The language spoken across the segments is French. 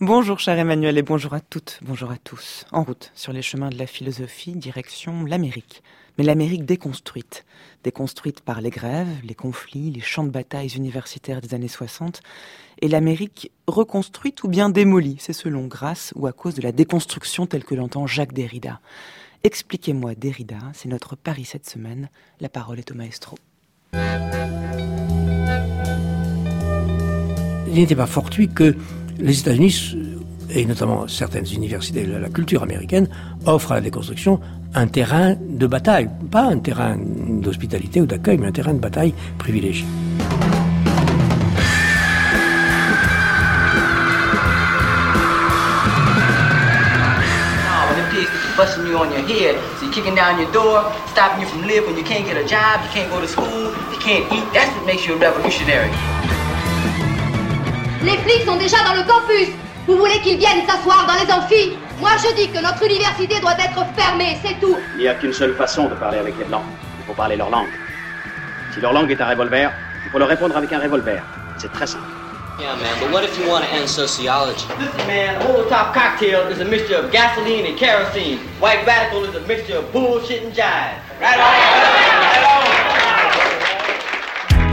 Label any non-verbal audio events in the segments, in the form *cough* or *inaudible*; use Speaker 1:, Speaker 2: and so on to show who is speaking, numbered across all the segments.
Speaker 1: Bonjour cher Emmanuel et bonjour à toutes, bonjour à tous. En route sur les chemins de la philosophie, direction l'Amérique. Mais l'Amérique déconstruite. Déconstruite par les grèves, les conflits, les champs de batailles universitaires des années 60. Et l'Amérique reconstruite ou bien démolie, c'est selon grâce ou à cause de la déconstruction telle que l'entend Jacques Derrida. Expliquez-moi Derrida, c'est notre pari cette semaine. La parole est au maestro.
Speaker 2: Il n'était pas fortuit que les États-Unis, et notamment certaines universités, la culture américaine, offrent à la déconstruction un terrain de bataille, pas un terrain d'hospitalité ou d'accueil, mais un terrain de bataille privilégié. busting you on your head. So you're kicking down your door, stopping you from living. You can't get a job, you can't go to school, you can't eat. That's what makes you a revolutionary.
Speaker 3: Les flics sont déjà dans le campus. Vous voulez qu'ils viennent s'asseoir dans les amphis Moi je dis que notre université doit être fermée, c'est tout.
Speaker 4: Il n'y a qu'une seule façon de parler avec les blancs. Il faut parler leur langue. Si leur langue est un revolver, il faut leur répondre avec un revolver. C'est très simple.
Speaker 5: Yeah, man, but what if you want to end sociology?
Speaker 6: Listen, man, a whole top cocktail is a mixture of gasoline and kerosene. White radical is a mixture of bullshit and jive. Right on. Right on.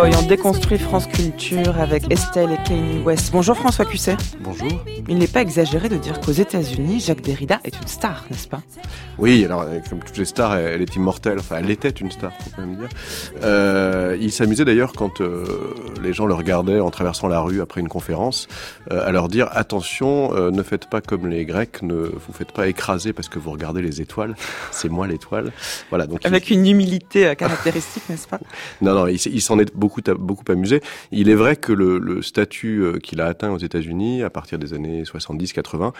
Speaker 7: Boy
Speaker 1: déconstruit France Culture avec Estelle et Kanye West. Bonjour François Cusset.
Speaker 8: Bonjour.
Speaker 1: Il n'est pas exagéré de dire qu'aux États-Unis, Jacques Derrida est une star, n'est-ce pas?
Speaker 8: Oui, alors euh, comme toutes les stars, elle, est immortelle. Enfin, elle était une star, faut quand même dire. Euh, il s'amusait d'ailleurs quand euh, les gens le regardaient en traversant la rue après une conférence, euh, à leur dire attention, ne faites pas comme les Grecs, ne vous faites pas écraser parce que vous regardez les étoiles. C'est moi l'étoile. Voilà. Donc
Speaker 1: Avec une humilité caractéristique, n'est-ce pas? *laughs*
Speaker 8: Non, non, il, il s'en est beaucoup, beaucoup amusé. Il est vrai que le, le statut qu'il a atteint aux États-Unis à partir des années 70-80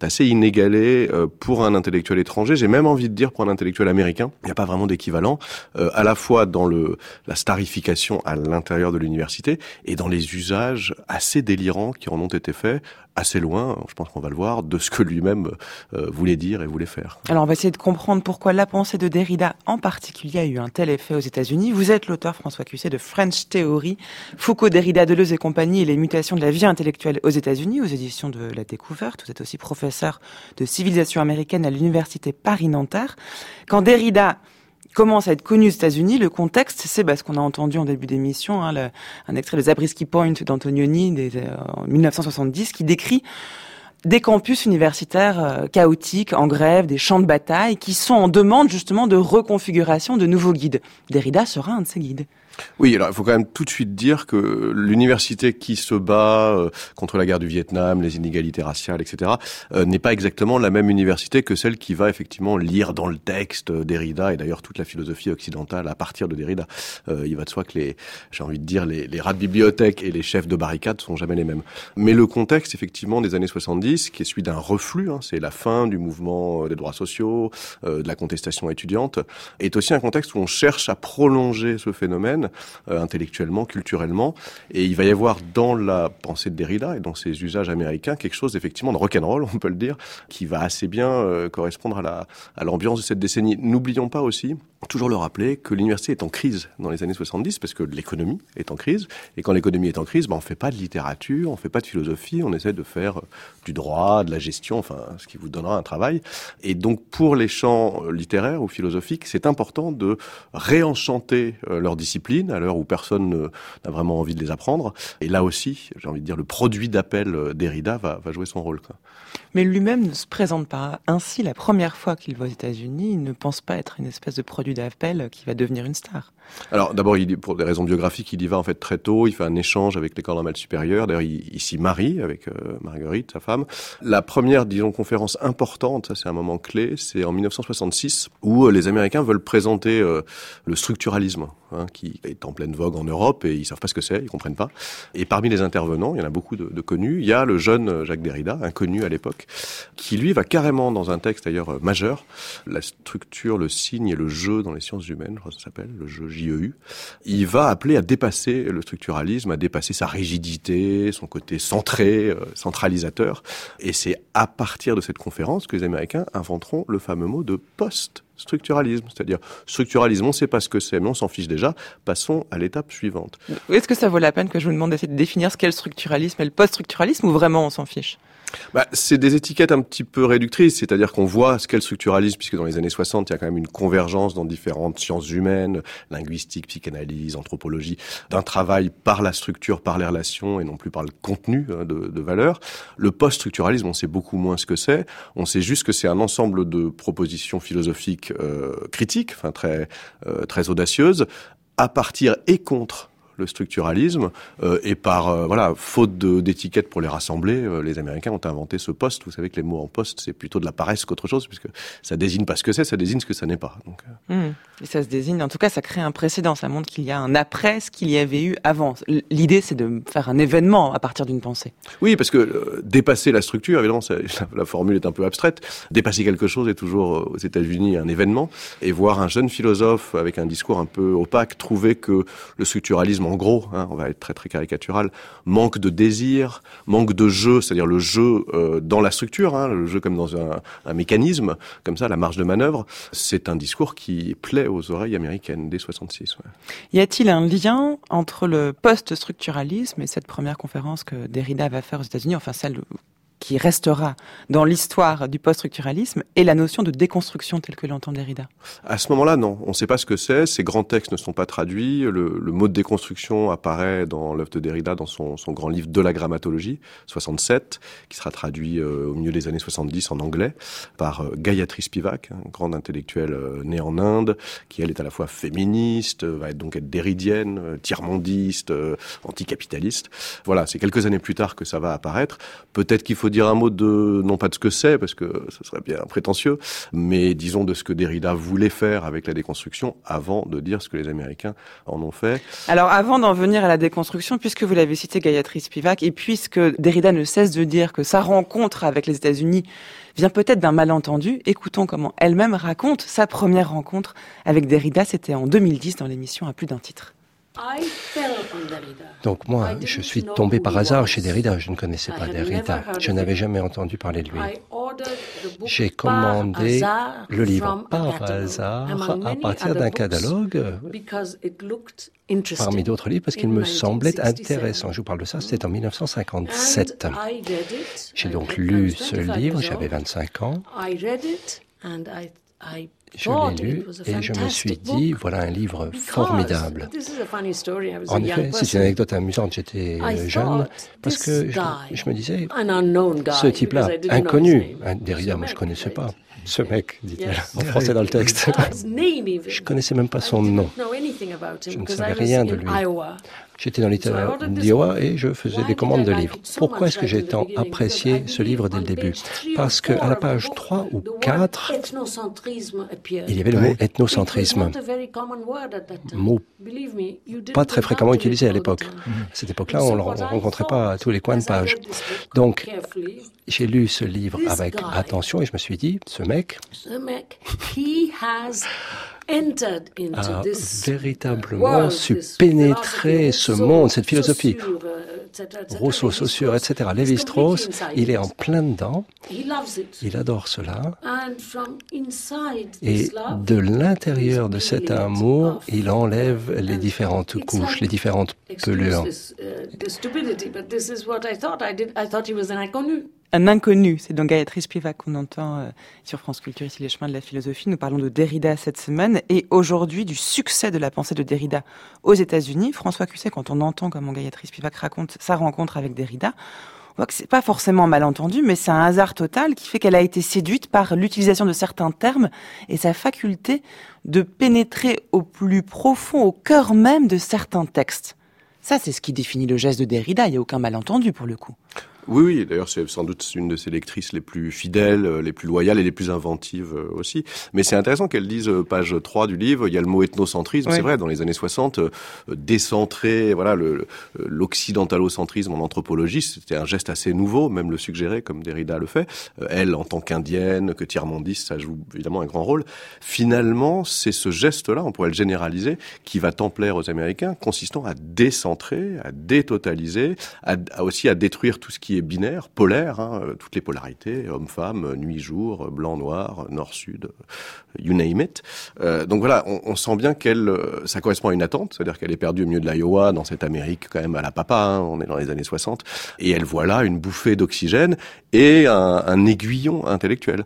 Speaker 8: est assez inégalé euh, pour un intellectuel étranger. J'ai même envie de dire pour un intellectuel américain. Il n'y a pas vraiment d'équivalent, euh, à la fois dans le, la starification à l'intérieur de l'université et dans les usages assez délirants qui en ont été faits, assez loin, je pense qu'on va le voir, de ce que lui-même euh, voulait dire et voulait faire.
Speaker 1: Alors on va essayer de comprendre pourquoi la pensée de Derrida en particulier a eu un tel effet aux États-Unis. Vous êtes l'auteur François Cusset de French Theory, Foucault, Derrida, Deleuze et compagnie et les mutations de la vie intellectuelle aux États-Unis aux éditions de La Découverte. Vous êtes aussi professeur de civilisation américaine à l'université Paris-Nanterre. Quand Derrida commence à être connu aux États-Unis, le contexte, c'est bah, ce qu'on a entendu en début d'émission, hein, un extrait de Zabriskie Point d'Antonioni euh, en 1970 qui décrit des campus universitaires euh, chaotiques, en grève, des champs de bataille, qui sont en demande justement de reconfiguration de nouveaux guides. Derrida sera un de ces guides.
Speaker 8: Oui, alors il faut quand même tout de suite dire que l'université qui se bat euh, contre la guerre du Vietnam, les inégalités raciales, etc., euh, n'est pas exactement la même université que celle qui va effectivement lire dans le texte euh, Derrida et d'ailleurs toute la philosophie occidentale à partir de Derrida. Euh, il va de soi que les, j'ai envie de dire, les, les rats de bibliothèque et les chefs de barricade sont jamais les mêmes. Mais le contexte effectivement des années 70, qui est celui d'un reflux, hein, c'est la fin du mouvement euh, des droits sociaux, euh, de la contestation étudiante, est aussi un contexte où on cherche à prolonger ce phénomène euh, intellectuellement, culturellement. Et il va y avoir dans la pensée de Derrida et dans ses usages américains quelque chose effectivement de rock'n'roll, on peut le dire, qui va assez bien euh, correspondre à la à l'ambiance de cette décennie. N'oublions pas aussi, toujours le rappeler, que l'université est en crise dans les années 70 parce que l'économie est en crise. Et quand l'économie est en crise, ben, on fait pas de littérature, on fait pas de philosophie, on essaie de faire du droit, de la gestion, enfin, ce qui vous donnera un travail. Et donc, pour les champs littéraires ou philosophiques, c'est important de réenchanter euh, leur discipline à l'heure où personne ne- n'a vraiment envie de les apprendre. Et là aussi, j'ai envie de dire, le produit d'appel euh, Derrida va, jouer son rôle.
Speaker 1: Mais lui-même ne se présente pas ainsi la première fois qu'il va aux États-Unis. Il ne pense pas être une espèce de produit d'appel qui va devenir une star.
Speaker 8: Alors d'abord, pour des raisons biographiques, il y va en fait très tôt. Il fait un échange avec l'école normale supérieure. D'ailleurs, il, s'y marie avec euh, Marguerite, sa femme. La première, disons, conférence importante, c'est un moment clé, c'est en 1966 où euh, les Américains veulent présenter euh, le structuralisme, hein, qui est en pleine vogue en Europe et ils savent pas ce que c'est, ils comprennent pas. Et parmi les intervenants, il y en a beaucoup de, de connus. Il y a le jeune Jacques Derrida, inconnu à l'époque, qui lui va carrément dans un texte d'ailleurs euh, majeur, la structure, le signe et le jeu dans les sciences humaines, je crois que ça s'appelle, le jeu JEU. Il va appeler à dépasser le structuralisme, à dépasser sa rigidité, son côté centré, euh, centralisateur. Et c'est à partir de cette conférence que les Américains inventeront le fameux mot de post-structuralisme. C'est-à-dire, structuralisme, on ne sait pas ce que c'est, mais on s'en fiche déjà. Passons à l'étape suivante.
Speaker 1: Est-ce que ça vaut la peine que je vous demande d'essayer de définir ce qu'est le structuralisme et le post-structuralisme ou vraiment on s'en fiche?
Speaker 8: Bah, c'est des étiquettes un petit peu réductrices, c'est-à-dire qu'on voit ce qu'est le structuralisme, puisque dans les années 60, il y a quand même une convergence dans différentes sciences humaines, linguistique, psychanalyse, anthropologie, d'un travail par la structure, par les relations, et non plus par le contenu hein, de, de valeur. Le post-structuralisme, on sait beaucoup moins ce que c'est. On sait juste que c'est un ensemble de propositions philosophiques euh, critiques, enfin très euh, très audacieuses, à partir et contre le structuralisme euh, et par euh, voilà faute d'étiquette pour les rassembler, euh, les Américains ont inventé ce poste. Vous savez que les mots en poste c'est plutôt de la paresse qu'autre chose puisque ça désigne pas ce que c'est, ça désigne ce que ça n'est pas. Donc,
Speaker 1: Hmm. Et ça se désigne, en tout cas ça crée un précédent, ça montre qu'il y a un après ce qu'il y avait eu avant. L'idée c'est de faire un événement à partir d'une pensée.
Speaker 8: Oui, parce que dépasser la structure, évidemment, ça- *laughs* la, formule est un peu abstraite. Dépasser quelque chose est toujours aux États-Unis un événement. Et voir un jeune philosophe avec un discours un peu opaque trouver que le structuralisme, en gros, hein, on va être très très caricatural, manque de désir, manque de jeu, c'est-à-dire le jeu euh, dans la structure, hein, le jeu comme dans un, mécanisme, comme ça, la marge de manœuvre, c'est un discours qui plaît aux oreilles américaines dès 66. ouais.
Speaker 1: Y a-t-il un lien entre le post-structuralisme et cette première conférence que Derrida va faire aux États-Unis, enfin celle qui restera dans l'histoire du post-structuralisme, et la notion de déconstruction telle que l'entend Derrida
Speaker 8: À ce moment-là, non. On ne sait pas ce que c'est. Ces grands textes ne sont pas traduits. Le, mot de déconstruction apparaît dans l'œuvre de Derrida, dans son, grand livre de la grammatologie, 67, qui sera traduit euh, au milieu des années 70 en anglais par euh, Gayatri Spivak, grande intellectuelle euh, née en Inde, qui elle est à la fois féministe, euh, va donc être derridienne, tiers-mondiste, anticapitaliste. Voilà, c'est quelques années plus tard que ça va apparaître. Peut-être qu'il faut dire un mot de, non pas de ce que c'est, parce que ce serait bien prétentieux, mais disons de ce que Derrida voulait faire avec la déconstruction avant de dire ce que les Américains en ont fait.
Speaker 1: Alors avant d'en venir à la déconstruction, puisque vous l'avez cité Gayatri Spivak, et puisque Derrida ne cesse de dire que sa rencontre avec les États-Unis vient peut-être d'un malentendu, écoutons comment elle-même raconte sa première rencontre avec Derrida, c'était en 2010 dans l'émission à plus d'un titre.
Speaker 9: Donc moi, je suis tombé par hasard chez Derrida. Je ne connaissais pas Derrida. Je n'avais jamais entendu parler de lui. J'ai commandé le livre par hasard à partir d'un catalogue parmi d'autres livres parce qu'il me semblait intéressant. Je vous parle de ça, c'était en 1957. J'ai donc lu ce livre, j'avais 25 ans. Je l'ai lu et je me suis dit, voilà un livre formidable. En effet, c'est une anecdote amusante. J'étais euh, jeune parce que je, je me disais, ce type-là, inconnu, un Derrida, moi je connaissais pas. Ce mec, dit-elle en français dans le texte. *laughs* Je connaissais même pas son nom. Je ne savais rien de lui. J'étais dans l'État d'Iowa et je faisais des commandes de livres. Pourquoi est-ce que j'ai tant apprécié ce livre dès le début? Parce qu'à la page 3 ou 4, il y avait le mot ethnocentrisme. Mot pas très fréquemment utilisé à l'époque. À cette époque-là, on ne le rencontrait pas à tous les coins de page. Donc, j'ai lu ce livre avec attention et je me suis dit, ce mec, a véritablement su pénétrer ce monde, cette philosophie. Rousseau, Saussure, etc. Lévi-Strauss, il est en plein dedans. Il adore cela. Et de l'intérieur de cet amour, il enlève les différentes couches, les différentes pelures
Speaker 1: un inconnu. C'est donc Gayatri Spivak qu'on entend euh, sur France Culture, ici les chemins de la philosophie. Nous parlons de Derrida cette semaine et aujourd'hui du succès de la pensée de Derrida aux États-Unis. François Cusset, quand on entend comment Gayatri Spivak raconte sa rencontre avec Derrida, on voit que c'est pas forcément malentendu, mais c'est un hasard total qui fait qu'elle a été séduite par l'utilisation de certains termes et sa faculté de pénétrer au plus profond, au cœur même de certains textes. Ça, c'est ce qui définit le geste de Derrida. Il n'y a aucun malentendu pour le coup.
Speaker 8: Oui, oui. D'ailleurs, c'est sans doute une de ses lectrices les plus fidèles, euh, les plus loyales et les plus inventives euh, aussi. Mais c'est intéressant qu'elle dise, euh, page 3 du livre, il y a le mot ethnocentrisme. C'est vrai, dans les années 60, décentrer, voilà, l'occidentalocentrisme en anthropologie, c'était un geste assez nouveau, même le suggérer, comme Derrida le fait. Elle, en tant qu'indienne, que tiers-mondiste, ça joue évidemment un grand rôle. Finalement, c'est ce geste-là, on pourrait le généraliser, qui va tant plaire aux Américains, consistant à décentrer, à détotaliser, à, aussi à détruire tout ce qui est binaire, polaire, hein, euh, toutes les polarités, homme-femme, nuit-jour, blanc-noir, nord-sud, you name it. Euh, donc voilà, on, on sent bien qu'elle, euh, ça correspond à une attente, c'est-à-dire qu'elle est perdue au milieu de l'Iowa, dans cette Amérique quand même à la papa, hein, on est dans les années 60, et elle voit là une bouffée d'oxygène et un, un, aiguillon intellectuel.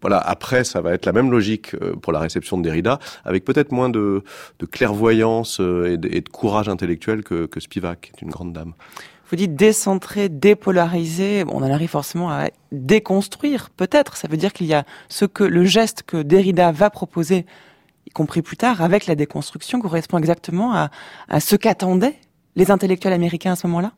Speaker 8: Voilà, après ça va être la même logique pour la réception de Derrida, avec peut-être moins de, de clairvoyance et de, et de, courage intellectuel que, que Spivak, qui est une grande dame
Speaker 1: vous dites décentrer, dépolariser, on en arrive forcément à déconstruire, peut-être. Ça veut dire qu'il y a ce que le geste que Derrida va proposer, y compris plus tard, avec la déconstruction, correspond exactement à, à ce qu'attendaient les intellectuels américains à ce moment-là?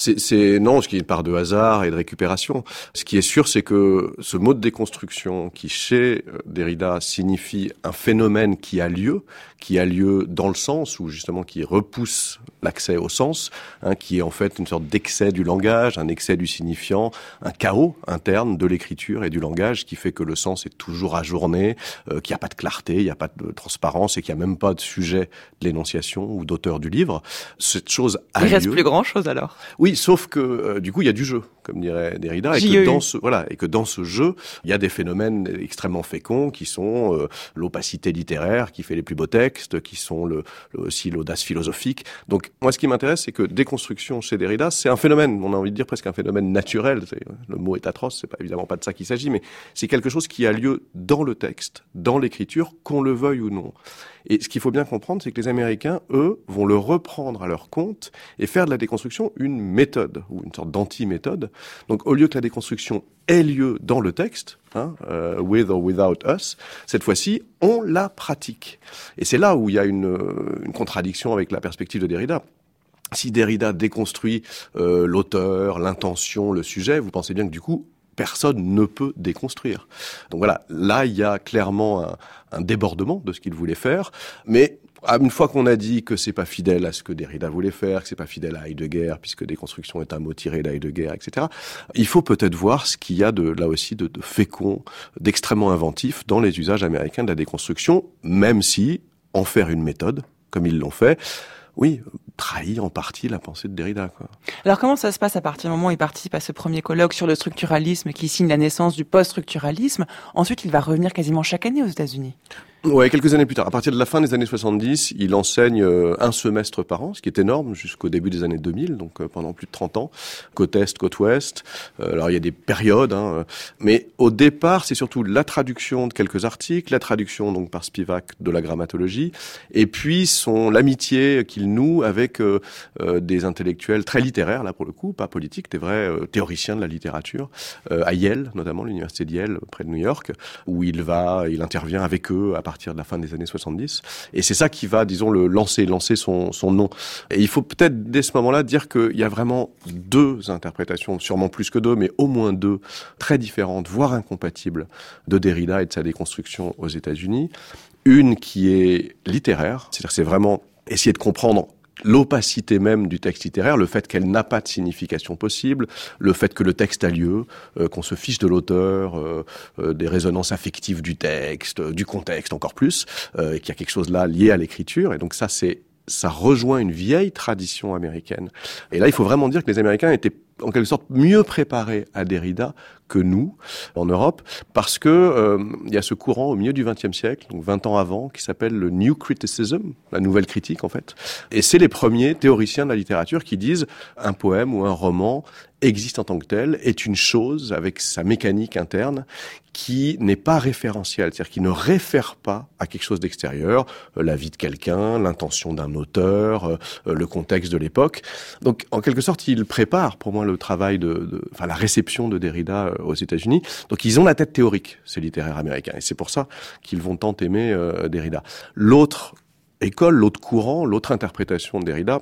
Speaker 8: C'est non, ce qui est une part de hasard et de récupération. Ce qui est sûr, c'est que ce mot de déconstruction, qui chez euh, Derrida signifie un phénomène qui a lieu, qui a lieu dans le sens ou justement qui repousse l'accès au sens, hein, qui est en fait une sorte d'excès du langage, un excès du signifiant, un chaos interne de l'écriture et du langage qui fait que le sens est toujours ajourné, euh, qu'il n'y a pas de clarté, il n'y a pas de transparence et qu'il n'y a même pas de sujet de l'énonciation ou d'auteur du livre. Cette chose a
Speaker 1: Il
Speaker 8: lieu.
Speaker 1: reste plus grand chose alors?
Speaker 8: Oui, sauf que euh, du coup, il y a du jeu, comme dirait Derrida, et que dans ce voilà, et que dans ce jeu, il y a des phénomènes extrêmement féconds qui sont euh, l'opacité littéraire qui fait les plus beaux textes, qui sont le, aussi l'audace philosophique. Donc moi, ce qui m'intéresse, c'est que déconstruction chez Derrida, c'est un phénomène. On a envie de dire presque un phénomène naturel. Le mot est atroce, c'est pas évidemment pas de ça qu'il s'agit, mais c'est quelque chose qui a lieu dans le texte, dans l'écriture, qu'on le veuille ou non. Et ce qu'il faut bien comprendre, c'est que les Américains, eux, vont le reprendre à leur compte et faire de la déconstruction une méthode, ou une sorte d'anti-méthode. Donc au lieu que la déconstruction ait lieu dans le texte, hein, euh, with or without us, cette fois-ci, on la pratique. Et c'est là où il y a une, une contradiction avec la perspective de Derrida si Derrida déconstruit euh, l'auteur, l'intention, le sujet, vous pensez bien que du coup, personne ne peut déconstruire. Donc voilà, là, il y a clairement un, débordement de ce qu'il voulait faire, mais une fois qu'on a dit que c'est pas fidèle à ce que Derrida voulait faire, que c'est pas fidèle à Heidegger, puisque déconstruction est un mot tiré d'Heidegger, etc., il faut peut-être voir ce qu'il y a de, là aussi, de fécond, d'extrêmement inventif dans les usages américains de la déconstruction, même si en faire une méthode, comme ils l'ont fait, oui, trahit en partie la pensée de Derrida.
Speaker 1: Alors comment ça se passe à partir du moment où il participe à ce premier colloque sur le structuralisme qui signe la naissance du post-structuralisme? Ensuite, il va revenir quasiment chaque année aux États-Unis.
Speaker 8: Ouais, quelques années plus tard. À partir de la fin des années 70, il enseigne euh, un semestre par an, ce qui est énorme jusqu'au début des années 2000, donc euh, pendant plus de 30 ans, côte est, côte ouest. Euh, alors il y a des périodes, hein, mais au départ, c'est surtout la traduction de quelques articles, la traduction donc par Spivak de la grammatologie, et puis son l'amitié qu'il noue avec des intellectuels très littéraires là pour le coup, pas politiques, des vrais théoriciens de la littérature, à Yale notamment, l'université de Yale près de New York, où il va, il intervient avec eux partir de la fin des années 70. Et c'est ça qui va, disons, le lancer, lancer son, son nom. Et il faut peut-être dès ce moment-là dire qu'il y a vraiment deux interprétations, sûrement plus que deux, mais au moins deux, très différentes, voire incompatibles, de Derrida et de sa déconstruction aux États-Unis. Une qui est littéraire, c'est-à-dire c'est vraiment essayer de comprendre l'opacité même du texte littéraire, le fait qu'elle n'a pas de signification possible, le fait que le texte a lieu, euh, qu'on se fiche de l'auteur, euh, euh, des résonances affectives du texte, du contexte encore plus, qu'il y a quelque chose là lié à l'écriture. Et donc ça, c'est ça rejoint une vieille tradition américaine. Et là, il faut vraiment dire que les Américains étaient en quelque sorte mieux préparés à Derrida que nous en Europe, parce que euh, il y a ce courant au milieu du XXe siècle, donc 20 ans avant, qui s'appelle le New Criticism, la nouvelle critique en fait. Et c'est les premiers théoriciens de la littérature qui disent un poème ou un roman existe en tant que tel, est une chose avec sa mécanique interne qui n'est pas référentielle, c'est-à-dire qui ne réfère pas à quelque chose d'extérieur, euh, la vie de quelqu'un, l'intention d'un auteur, euh, le contexte de l'époque. Donc, en quelque sorte, il prépare pour moi le travail de, de enfin la réception de Derrida aux États-Unis. Donc ils ont la tête théorique, ces littéraires américains, et c'est pour ça qu'ils vont tant aimer euh, Derrida. L'autre école, l'autre courant, l'autre interprétation de Derrida,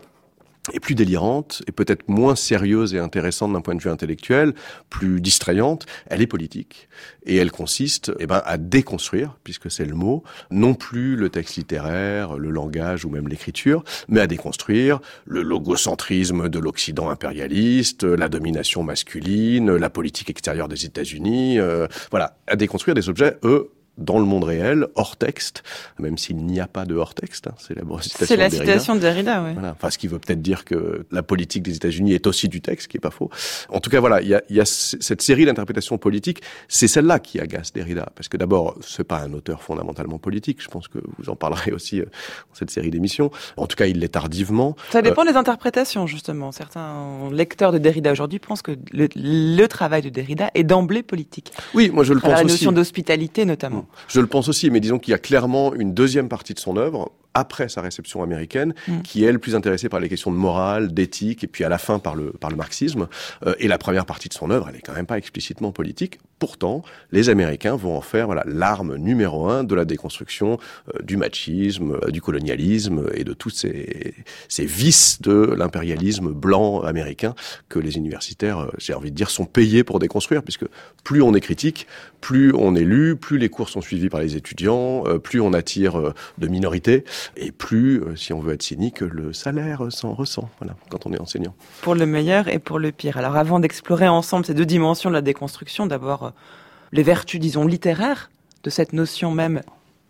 Speaker 8: est plus délirante et peut-être moins sérieuse et intéressante d'un point de vue intellectuel, plus distrayante, elle est politique et elle consiste eh ben, à déconstruire, puisque c'est le mot, non plus le texte littéraire, le langage ou même l'écriture, mais à déconstruire le logocentrisme de l'Occident impérialiste, la domination masculine, la politique extérieure des États-Unis, euh, voilà, à déconstruire des objets, eux, dans le monde réel, hors texte, même s'il n'y a pas de hors texte. Hein, c'est la citation.
Speaker 1: C'est la citation de Derrida, oui.
Speaker 8: Voilà. Enfin, ce qui veut peut-être dire que la politique des États-Unis est aussi du texte, ce qui est pas faux. En tout cas, voilà, il y a, y a, cette série d'interprétations politiques. C'est celle-là qui agace Derrida, parce que d'abord, c'est pas un auteur fondamentalement politique. Je pense que vous en parlerez aussi euh, dans cette série d'émissions. En tout cas, il l'est tardivement.
Speaker 1: Ça dépend euh, des interprétations, justement. Certains lecteurs de Derrida aujourd'hui pensent que le, le, travail de Derrida est d'emblée politique.
Speaker 8: Oui, moi je le pense aussi.
Speaker 1: La notion d'hospitalité, notamment.
Speaker 8: Je le pense aussi, mais disons qu'il y a clairement une deuxième partie de son œuvre après sa réception américaine, mm. qui est elle plus intéressée par les questions de morale, d'éthique, et puis à la fin par le par le marxisme. Euh, et la première partie de son œuvre, elle est quand même pas explicitement politique. Pourtant, les Américains vont en faire voilà l'arme numéro un de la déconstruction euh, du machisme, euh, du colonialisme et de tous ces ces vices de l'impérialisme blanc américain que les universitaires, euh, j'ai envie de dire, sont payés pour déconstruire, puisque plus on est critique, plus on est lu, plus les cours sont suivis par les étudiants, euh, plus on attire de minorités et plus, euh, si on veut être cynique, le salaire s'en ressent, voilà, quand on est enseignant.
Speaker 1: Pour le meilleur et pour le pire. Alors avant d'explorer ensemble ces deux dimensions de la déconstruction, d'abord euh, les vertus, disons, littéraires de cette notion même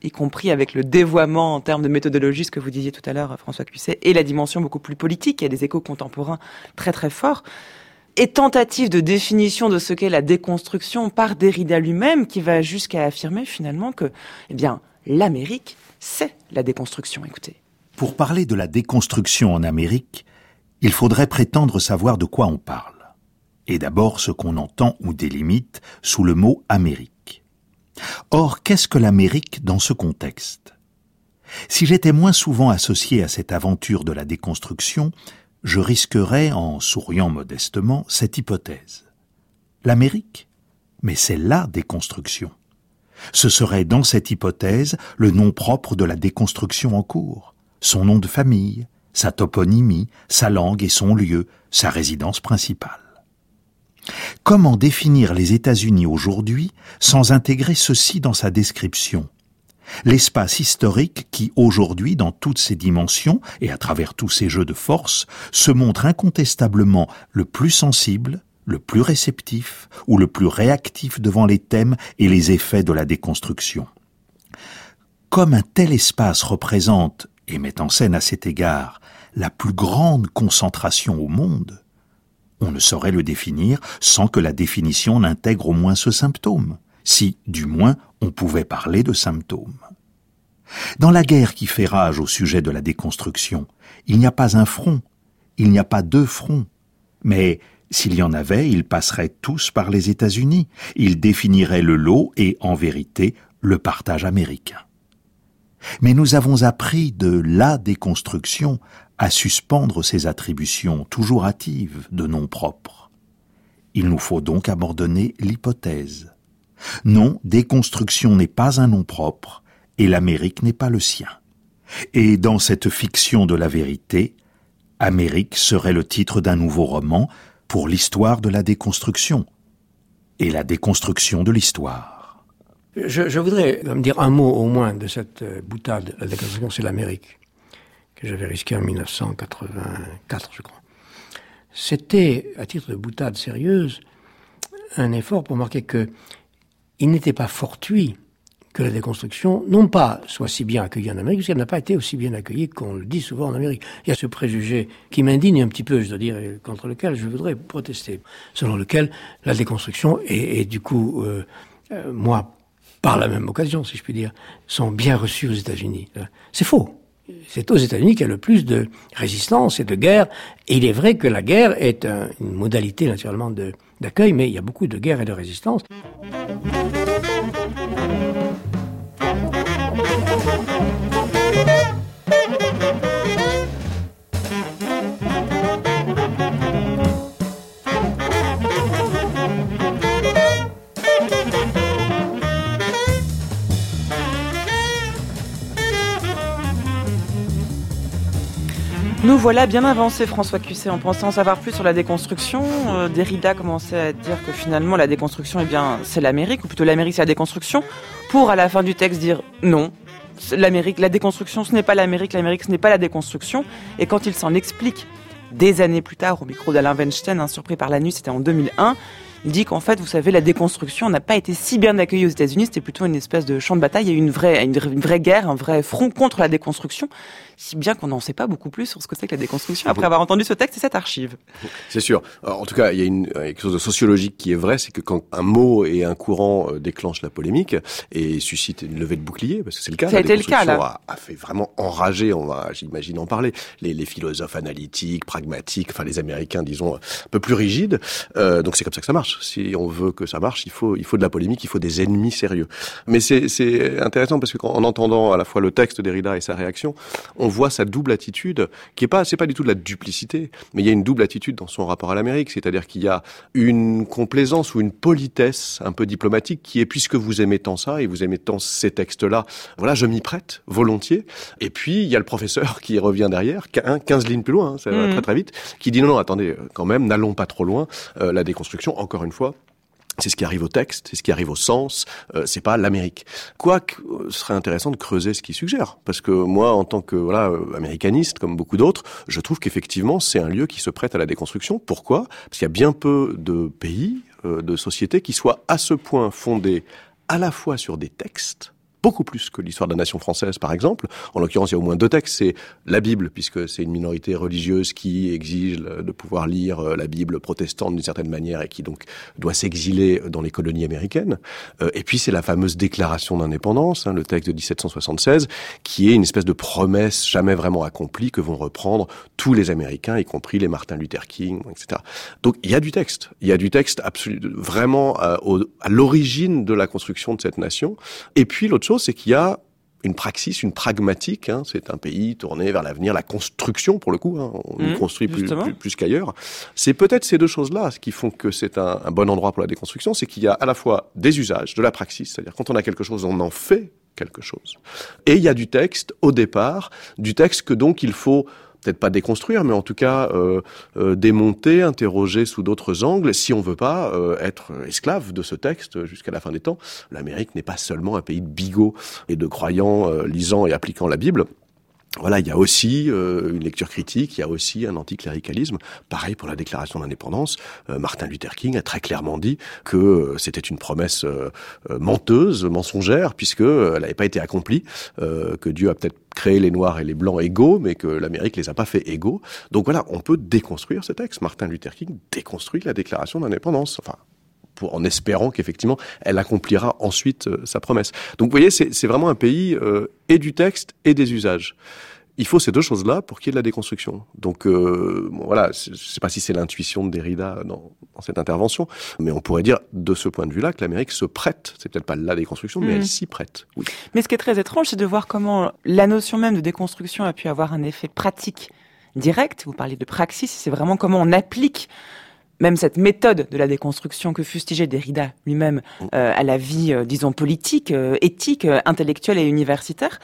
Speaker 1: y compris avec le dévoiement en termes de méthodologie, ce que vous disiez tout à l'heure, François Cuisset, et la dimension beaucoup plus politique, il y a des échos contemporains très très forts, et tentative de définition de ce qu'est la déconstruction par Derrida lui-même, qui va jusqu'à affirmer finalement que, eh bien, l'Amérique c'est la déconstruction. Écoutez.
Speaker 10: Pour parler de la déconstruction en Amérique, il faudrait prétendre savoir de quoi on parle. Et d'abord ce qu'on entend ou délimite sous le mot Amérique. Or, qu'est-ce que l'Amérique dans ce contexte? Si j'étais moins souvent associé à cette aventure de la déconstruction, je risquerais, en souriant modestement, cette hypothèse. L'Amérique? Mais c'est la déconstruction. Ce serait dans cette hypothèse le nom propre de la déconstruction en cours, son nom de famille, sa toponymie, sa langue et son lieu, sa résidence principale. Comment définir les États-Unis aujourd'hui sans intégrer ceci dans sa description? L'espace historique qui, aujourd'hui, dans toutes ses dimensions et à travers tous ses jeux de force, se montre incontestablement le plus sensible, le plus réceptif ou le plus réactif devant les thèmes et les effets de la déconstruction. Comme un tel espace représente, et met en scène à cet égard, la plus grande concentration au monde, on ne saurait le définir sans que la définition n'intègre au moins ce symptôme, si, du moins, on pouvait parler de symptôme. Dans la guerre qui fait rage au sujet de la déconstruction, il n'y a pas un front, il n'y a pas deux fronts, mais s'il y en avait, ils passeraient tous par les États-Unis. Ils définiraient le lot et, en vérité, le partage américain. Mais nous avons appris de la déconstruction à suspendre ses attributions toujours hâtives de nom propres. Il nous faut donc abandonner l'hypothèse. Non, déconstruction n'est pas un nom propre, et l'Amérique n'est pas le sien. Et dans cette fiction de la vérité, Amérique serait le titre d'un nouveau roman pour l'histoire de la déconstruction et la déconstruction de l'histoire.
Speaker 2: Je, voudrais me dire un mot au moins de cette euh, boutade, la déconstruction, c'est l'Amérique. que j'avais risqué en 1984, je crois. C'était, à titre de boutade sérieuse, un effort pour marquer que il n'était pas fortuit que la déconstruction, non pas soit si bien accueillie en Amérique, parce qu'elle n'a pas été aussi bien accueillie qu'on le dit souvent en Amérique. Il y a ce préjugé qui m'indigne un petit peu, je dois dire, et contre lequel je voudrais protester, selon lequel la déconstruction, et, du coup, euh, euh, moi, par la même occasion, si je puis dire, sont bien reçus aux États-Unis. C'est faux. C'est aux États-Unis qu'il y a le plus de résistance et de guerre. Et il est vrai que la guerre est une modalité naturellement d'accueil, mais il y a beaucoup de guerre et de résistance.
Speaker 1: Nous voilà bien avancés, François Cusset, en pensant savoir plus sur la déconstruction. Euh, Derrida commençait à dire que finalement la déconstruction, eh bien, c'est l'Amérique, ou plutôt l'Amérique, c'est la déconstruction, pour à la fin du texte dire non. L'Amérique, la déconstruction, ce n'est pas l'Amérique, l'Amérique, ce n'est pas la déconstruction. Et quand il s'en explique des années plus tard au micro d'Alain Weinstein, hein, surpris par la nuit, c'était en 2001, il dit qu'en fait, vous savez, la déconstruction n'a pas été si bien accueillie aux États-Unis. C'était plutôt une espèce de champ de bataille. Il y a eu une vraie, une vraie guerre, un vrai front contre la déconstruction si bien qu'on n'en sait pas beaucoup plus sur ce que c'est que la déconstruction après avoir entendu ce texte et cette archive.
Speaker 8: C'est sûr. en tout cas, il y a une, quelque chose de sociologique qui est vrai, c'est que quand un mot et un courant euh, déclenchent la polémique et suscite une levée de bouclier, parce que c'est le cas,
Speaker 1: ça a été le cas là.
Speaker 8: A, fait vraiment enrager, on va, j'imagine en parler, les, les, philosophes analytiques, pragmatiques, enfin les Américains, disons, un peu plus rigides. Euh, donc c'est comme ça que ça marche. Si on veut que ça marche, il faut, il faut de la polémique, il faut des ennemis sérieux. Mais c'est intéressant parce qu'en entendant à la fois le texte d'Erida et sa réaction, on on voit sa double attitude, qui est pas, c'est pas du tout de la duplicité, mais il y a une double attitude dans son rapport à l'Amérique, c'est-à-dire qu'il y a une complaisance ou une politesse un peu diplomatique qui est, puisque vous aimez tant ça et vous aimez tant ces textes-là, voilà, je m'y prête volontiers. Et puis il y a le professeur qui revient derrière, 15 lignes plus loin, hein, ça va mmh. très très vite, qui dit non non, attendez, quand même, n'allons pas trop loin. Euh, la déconstruction, encore une fois, c'est ce qui arrive au texte, c'est ce qui arrive au sens, euh, c'est pas l'Amérique. Quoique, euh, ce serait intéressant de creuser ce qu'il suggère, parce que moi, en tant que voilà euh, américaniste, comme beaucoup d'autres, je trouve qu'effectivement, c'est un lieu qui se prête à la déconstruction. Pourquoi? Parce qu'il y a bien peu de pays, de sociétés qui soient à ce point fondés à la fois sur des textes, beaucoup plus que l'histoire de la nation française, par exemple. En l'occurrence, il y a au moins deux textes. C'est la Bible, puisque c'est une minorité religieuse qui exige de pouvoir lire euh, la Bible protestante d'une certaine manière et qui donc doit s'exiler dans les colonies américaines. Euh, et puis c'est la fameuse déclaration d'indépendance, hein, le texte de 1776, qui est une espèce de promesse jamais vraiment accomplie que vont reprendre tous les Américains, y compris les Martin Luther King, etc. Donc il y a du texte. Il y a du texte absolument, vraiment à, euh, à l'origine de la construction de cette nation. Et puis l'autre chose, c'est qu'il y a une praxis, une pragmatique. Hein. c'est un pays tourné vers l'avenir, la construction pour le coup. Hein, on mmh, construit plus, plus, qu'ailleurs. C'est peut-être ces deux choses-là qui font que c'est un, un, bon endroit pour la déconstruction. C'est qu'il y a à la fois des usages, de la praxis, c'est-à-dire quand on a quelque chose, on en fait quelque chose. Et il y a du texte au départ, du texte que donc il faut peut-être pas déconstruire, mais en tout cas euh, euh, démonter, interroger sous d'autres angles, si on veut pas euh, être esclave de ce texte jusqu'à la fin des temps. L'Amérique n'est pas seulement un pays de bigots et de croyants lisant et appliquant la Bible voilà, il y a aussi euh, une lecture critique, il y a aussi un anticléricalisme. Pareil pour la déclaration d'indépendance. Euh, Martin Luther King a très clairement dit que euh, c'était une promesse menteuse, mensongère, puisque elle n'avait pas été accomplie, que Dieu a peut-être créé les Noirs et les Blancs égaux, mais que l'Amérique les a pas fait égaux. Donc voilà, on peut déconstruire ce texte. Martin Luther King déconstruit la déclaration d'indépendance. Enfin, en espérant qu'effectivement elle accomplira ensuite sa promesse. Donc vous voyez, c'est vraiment un pays et du texte et des usages il faut ces deux choses-là pour qu'il y ait de la déconstruction. Donc euh, voilà, je ne sais pas si c'est l'intuition de Derrida dans, cette intervention, mais on pourrait dire de ce point de vue-là que l'Amérique se prête. C'est peut-être pas la déconstruction, mais elle mm. s'y prête. Oui.
Speaker 1: Mais ce qui est très étrange, c'est de voir comment la notion même de déconstruction a pu avoir un effet pratique direct. Vous parliez de praxis, c'est vraiment comment on applique même cette méthode de la déconstruction que fustigeait Derrida lui-même mm. euh, à la vie, euh, disons, politique, euh, éthique, intellectuelle et universitaire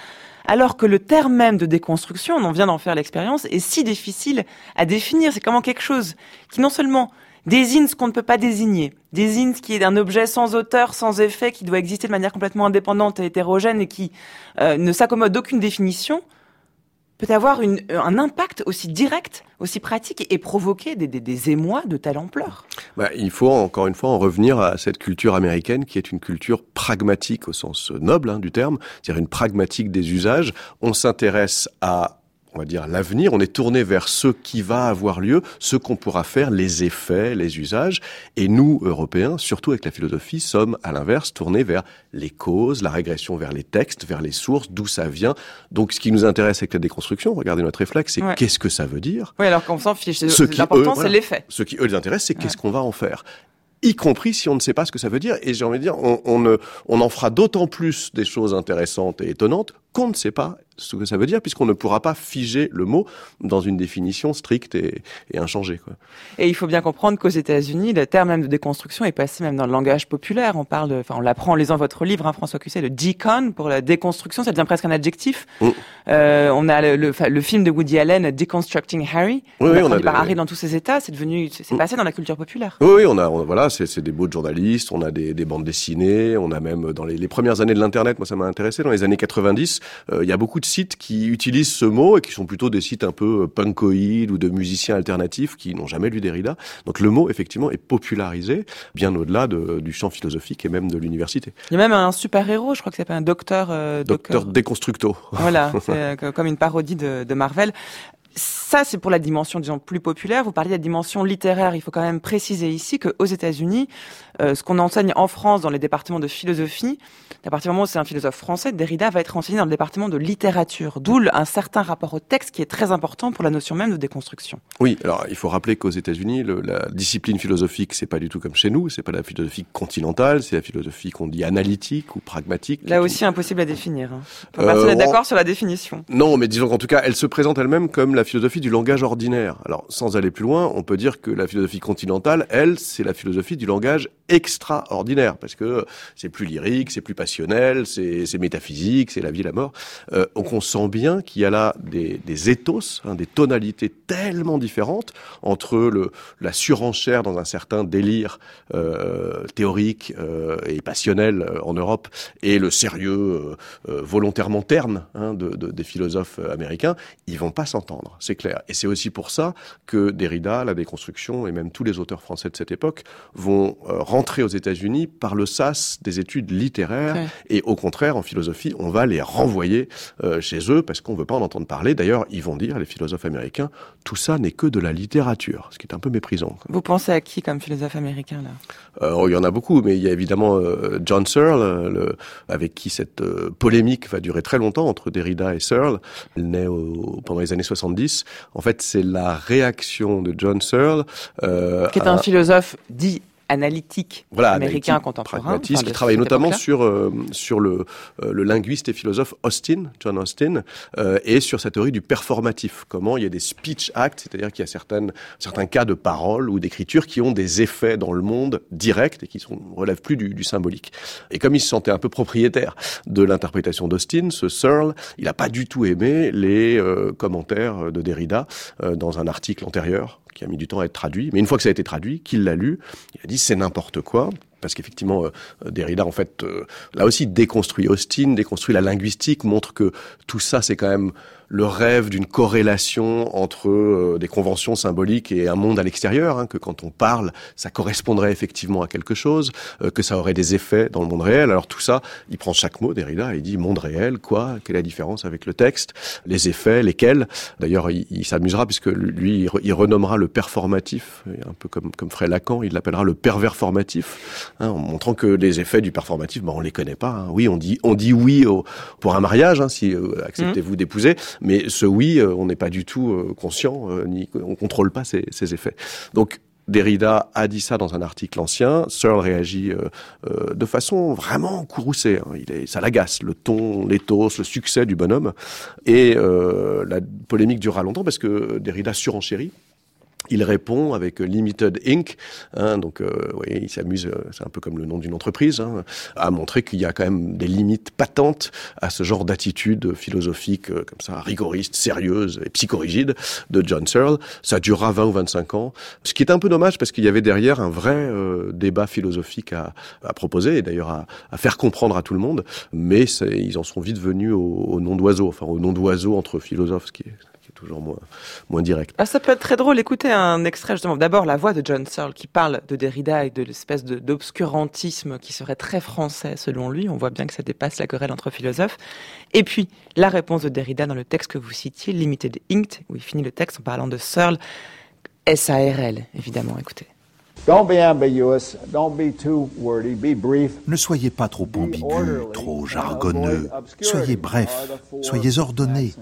Speaker 1: alors que le terme même de déconstruction, on en vient d'en faire l'expérience, est si difficile à définir. C'est comment quelque chose qui non seulement désigne ce qu'on ne peut pas désigner, désigne ce qui est un objet sans auteur, sans effet, qui doit exister de manière complètement indépendante et hétérogène et qui euh, ne s'accommode d'aucune définition, peut avoir une, un impact aussi direct, aussi pratique et provoquer des émois de telle ampleur
Speaker 8: bah, Il faut encore une fois en revenir à cette culture américaine qui est une culture pragmatique au sens noble hein, du terme, c'est-à-dire une pragmatique des usages. On s'intéresse à on va dire, l'avenir. On est tourné vers ce qui va avoir lieu, ce qu'on pourra faire, les effets, les usages. Et nous, Européens, surtout avec la philosophie, sommes à l'inverse tournés vers les causes, la régression vers les textes, vers les sources, d'où ça vient. Donc, ce qui nous intéresse avec la déconstruction, regardez notre réflexe, c'est qu'est-ce que ça veut dire
Speaker 1: Oui, alors qu'on s'en fiche. L'important, c'est l'effet.
Speaker 8: Ce qui eux les intéresse, c'est qu'est-ce qu'on va en faire y compris si on ne sait pas ce que ça veut dire. Et j'ai envie de dire, on, on, on en fera d'autant plus des choses intéressantes et étonnantes qu'on ne sait pas ce que ça veut dire, puisqu'on ne pourra pas figer le mot dans une définition stricte et, et inchangée. Quoi.
Speaker 1: Et il faut bien comprendre qu'aux États-Unis, le terme même de déconstruction est passé même dans le langage populaire. On parle, de, enfin, on l'apprend en lisant votre livre, hein, François Cusset, de decon pour la déconstruction. Ça devient presque un adjectif. Mm. Euh, on a le, le, le, film de Woody Allen, Deconstructing Harry,
Speaker 8: oui,
Speaker 1: oui,
Speaker 8: on a
Speaker 1: par Harry dans tous ses états. C'est devenu, c'est mm. passé dans la culture populaire.
Speaker 8: Oui, oui on a, on, voilà, c'est des beaux de journalistes, on a des, des, bandes dessinées, on a même dans les, les premières années de l'internet, moi ça m'a intéressé, dans les années 90, euh, il y a beaucoup de sites qui utilisent ce mot et qui sont plutôt des sites un peu euh, punkoïdes ou de musiciens alternatifs qui n'ont jamais lu Derrida. Donc le mot, effectivement, est popularisé bien au-delà de, du champ philosophique et même de l'université.
Speaker 1: Il y a même un super-héros, je crois que c'est un docteur... Euh,
Speaker 8: docteur Déconstructo.
Speaker 1: Voilà, *laughs* c'est euh, comme une parodie de, de Marvel ça, c'est pour la dimension, disons, plus populaire. Vous parliez de la dimension littéraire. Il faut quand même préciser ici qu'aux États-Unis, euh, ce qu'on enseigne en France dans les départements de philosophie, à partir du moment où c'est un philosophe français, Derrida va être enseigné dans le département de littérature. D'où un certain rapport au texte qui est très important pour la notion même de déconstruction.
Speaker 8: Oui, alors il faut rappeler qu'aux États-Unis, la discipline philosophique, c'est pas du tout comme chez nous. C'est pas la philosophie continentale, c'est la philosophie qu'on dit analytique ou pragmatique.
Speaker 1: Là aussi, impossible à définir. Hein. Personne n'est euh, d'accord sur la définition.
Speaker 8: Non, mais disons qu'en tout cas, elle se présente elle-même comme la philosophie du langage ordinaire. Alors, sans aller plus loin, on peut dire que la philosophie continentale, elle, c'est la philosophie du langage extraordinaire, parce que c'est plus lyrique, c'est plus passionnel, c'est métaphysique, c'est la vie, la mort. Euh, donc on sent bien qu'il y a là des, des ethos, hein, des tonalités tellement différentes entre la surenchère dans un certain délire euh, théorique euh, et passionnel euh, en Europe et le sérieux euh, euh, volontairement terne hein, de, de, des philosophes américains, ils vont pas s'entendre, c'est clair. Et c'est aussi pour ça que Derrida, la déconstruction et même tous les auteurs français de cette époque vont rentrer aux États-Unis par le sas des études littéraires ouais. et au contraire en philosophie on va les renvoyer euh, chez eux parce qu'on veut pas en entendre parler. D'ailleurs ils vont dire les philosophes américains tout ça n'est que de la littérature, ce qui est un peu méprisant.
Speaker 1: Vous pensez à qui comme philosophe américain là?
Speaker 8: Euh, oh, Il y en a beaucoup, mais il y a évidemment euh, John Searle le, avec qui cette polémique va durer très longtemps entre Derrida et Searle. Elle naît au, pendant les années 70. En fait c'est la réaction de John Searle
Speaker 1: qui est un à... philosophe dit analytique
Speaker 8: voilà,
Speaker 1: américain contemporain.
Speaker 8: Enfin, qui travaille notamment sur euh, sur le euh, le linguiste et philosophe Austin, John Austin, euh, et sur sa théorie du performatif. Comment il y a des speech acts, c'est-à-dire qu'il y a certaines certains cas de parole ou d'écriture qui ont des effets dans le monde direct et qui sont relèvent plus du, du symbolique. Et comme il se sentait un peu propriétaire de l'interprétation d'Austin, ce Searle, il n'a pas du tout aimé les commentaires de Derrida dans un article antérieur qui a mis du temps à être traduit, mais une fois que ça a été traduit, qu'il l'a lu, il a dit c'est n'importe quoi, parce qu'effectivement, euh, Derrida, en fait, euh, là aussi, déconstruit Austin, déconstruit la linguistique, montre que tout ça, c'est quand même le rêve d'une corrélation entre euh, des conventions symboliques et un monde à l'extérieur, hein, que quand on parle, ça correspondrait effectivement à quelque chose, euh, que ça aurait des effets dans le monde réel. Alors tout ça, il prend chaque mot, Derrida, et il dit monde réel, quoi Quelle est la différence avec le texte Les effets, lesquels? D'ailleurs, il, s'amusera puisque lui, il, renommera le performatif, un peu comme, comme ferait Lacan, il l'appellera le pervers formatif, hein, en montrant que les effets du performatif, ben, on les connaît pas. Hein. Oui, on dit, on dit oui au, pour un mariage, hein, si euh, acceptez-vous d'épouser, mais ce oui, euh, on n'est pas du tout euh, conscient, euh, ni on contrôle pas ses effets. Donc Derrida a dit ça dans un article ancien. Searle réagit de façon vraiment courroucée. Hein. Il est, ça l'agace, le ton, l'éthos, le succès du bonhomme. Et la polémique durera longtemps parce que Derrida surenchérit il répond avec Limited Inc. Hein, donc, euh, oui, il s'amuse, euh, c'est un peu comme le nom d'une entreprise, hein, à montrer qu'il y a quand même des limites patentes à ce genre d'attitude philosophique euh, comme ça, rigoriste, sérieuse et psychorigide de John Searle. Ça durera 20 ou 25 ans, ce qui est un peu dommage parce qu'il y avait derrière un vrai euh, débat philosophique à, à proposer et d'ailleurs à, à, faire comprendre à tout le monde. Mais ils en sont vite venus au, au nom d'oiseau, enfin au nom d'oiseau entre philosophes, ce qui est toujours moins, direct.
Speaker 1: Ah, ça peut être très drôle. Écoutez un extrait justement. D'abord, la voix de John Searle qui parle de Derrida et de l'espèce d'obscurantisme qui serait très français selon lui. On voit bien que ça dépasse la querelle entre philosophes. Et puis, la réponse de Derrida dans le texte que vous citiez, Limited Inked, où il finit le texte en parlant de Searle. S-A-R-L, évidemment. Écoutez.
Speaker 10: Ne soyez pas trop ambigu, trop jargonneux. Soyez bref, soyez ordonné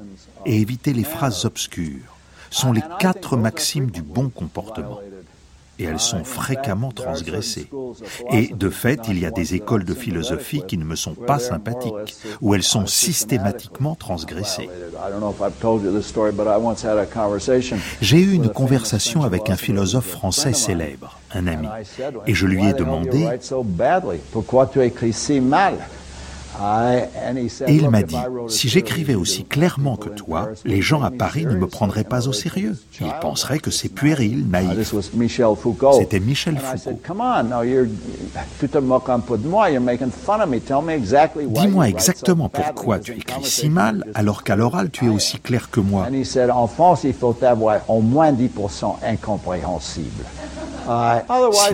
Speaker 10: et évitez les phrases obscures. Sont les quatre maximes du bon comportement et elles sont fréquemment transgressées. Et de fait, il y a des écoles de philosophie qui ne me sont pas sympathiques, où elles sont systématiquement transgressées. J'ai eu une conversation avec un philosophe français célèbre, un ami, et je lui ai demandé pourquoi tu écris si mal? Et il m'a dit, si j'écrivais aussi clairement que toi, les gens à Paris ne me prendraient pas au sérieux. Ils penseraient que c'est puéril, naïf. C'était Michel Foucault. Dis-moi exactement pourquoi tu écris si mal, alors qu'à l'oral tu es aussi clair que moi.
Speaker 11: En France, il faut avoir au moins 10% incompréhensible.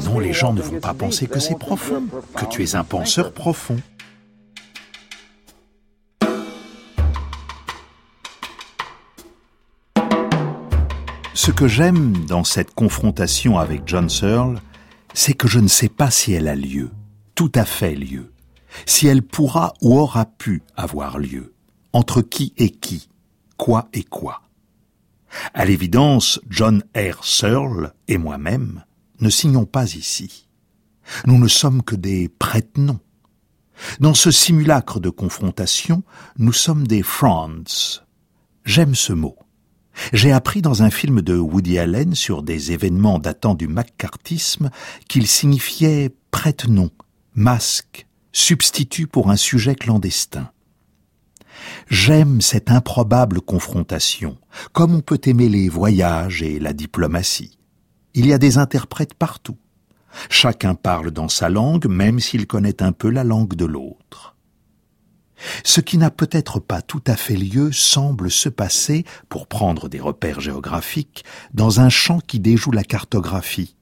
Speaker 10: Sinon, les gens ne vont pas penser que c'est profond, que tu es un penseur profond. Ce que j'aime dans cette confrontation avec John Searle, c'est que je ne sais pas si elle a lieu, tout à fait lieu, si elle pourra ou aura pu avoir lieu, entre qui et qui, quoi et quoi. À l'évidence, John R. Searle et moi-même ne signons pas ici. Nous ne sommes que des prête-noms. Dans ce simulacre de confrontation, nous sommes des fronts. J'aime ce mot. J'ai appris dans un film de Woody Allen sur des événements datant du macartisme qu'il signifiait prête-nom, masque, substitut pour un sujet clandestin. J'aime cette improbable confrontation, comme on peut aimer les voyages et la diplomatie. Il y a des interprètes partout. Chacun parle dans sa langue, même s'il connaît un peu la langue de l'autre. Ce qui n'a peut-être pas tout à fait lieu semble se passer, pour prendre des repères géographiques, dans un champ qui déjoue la cartographie,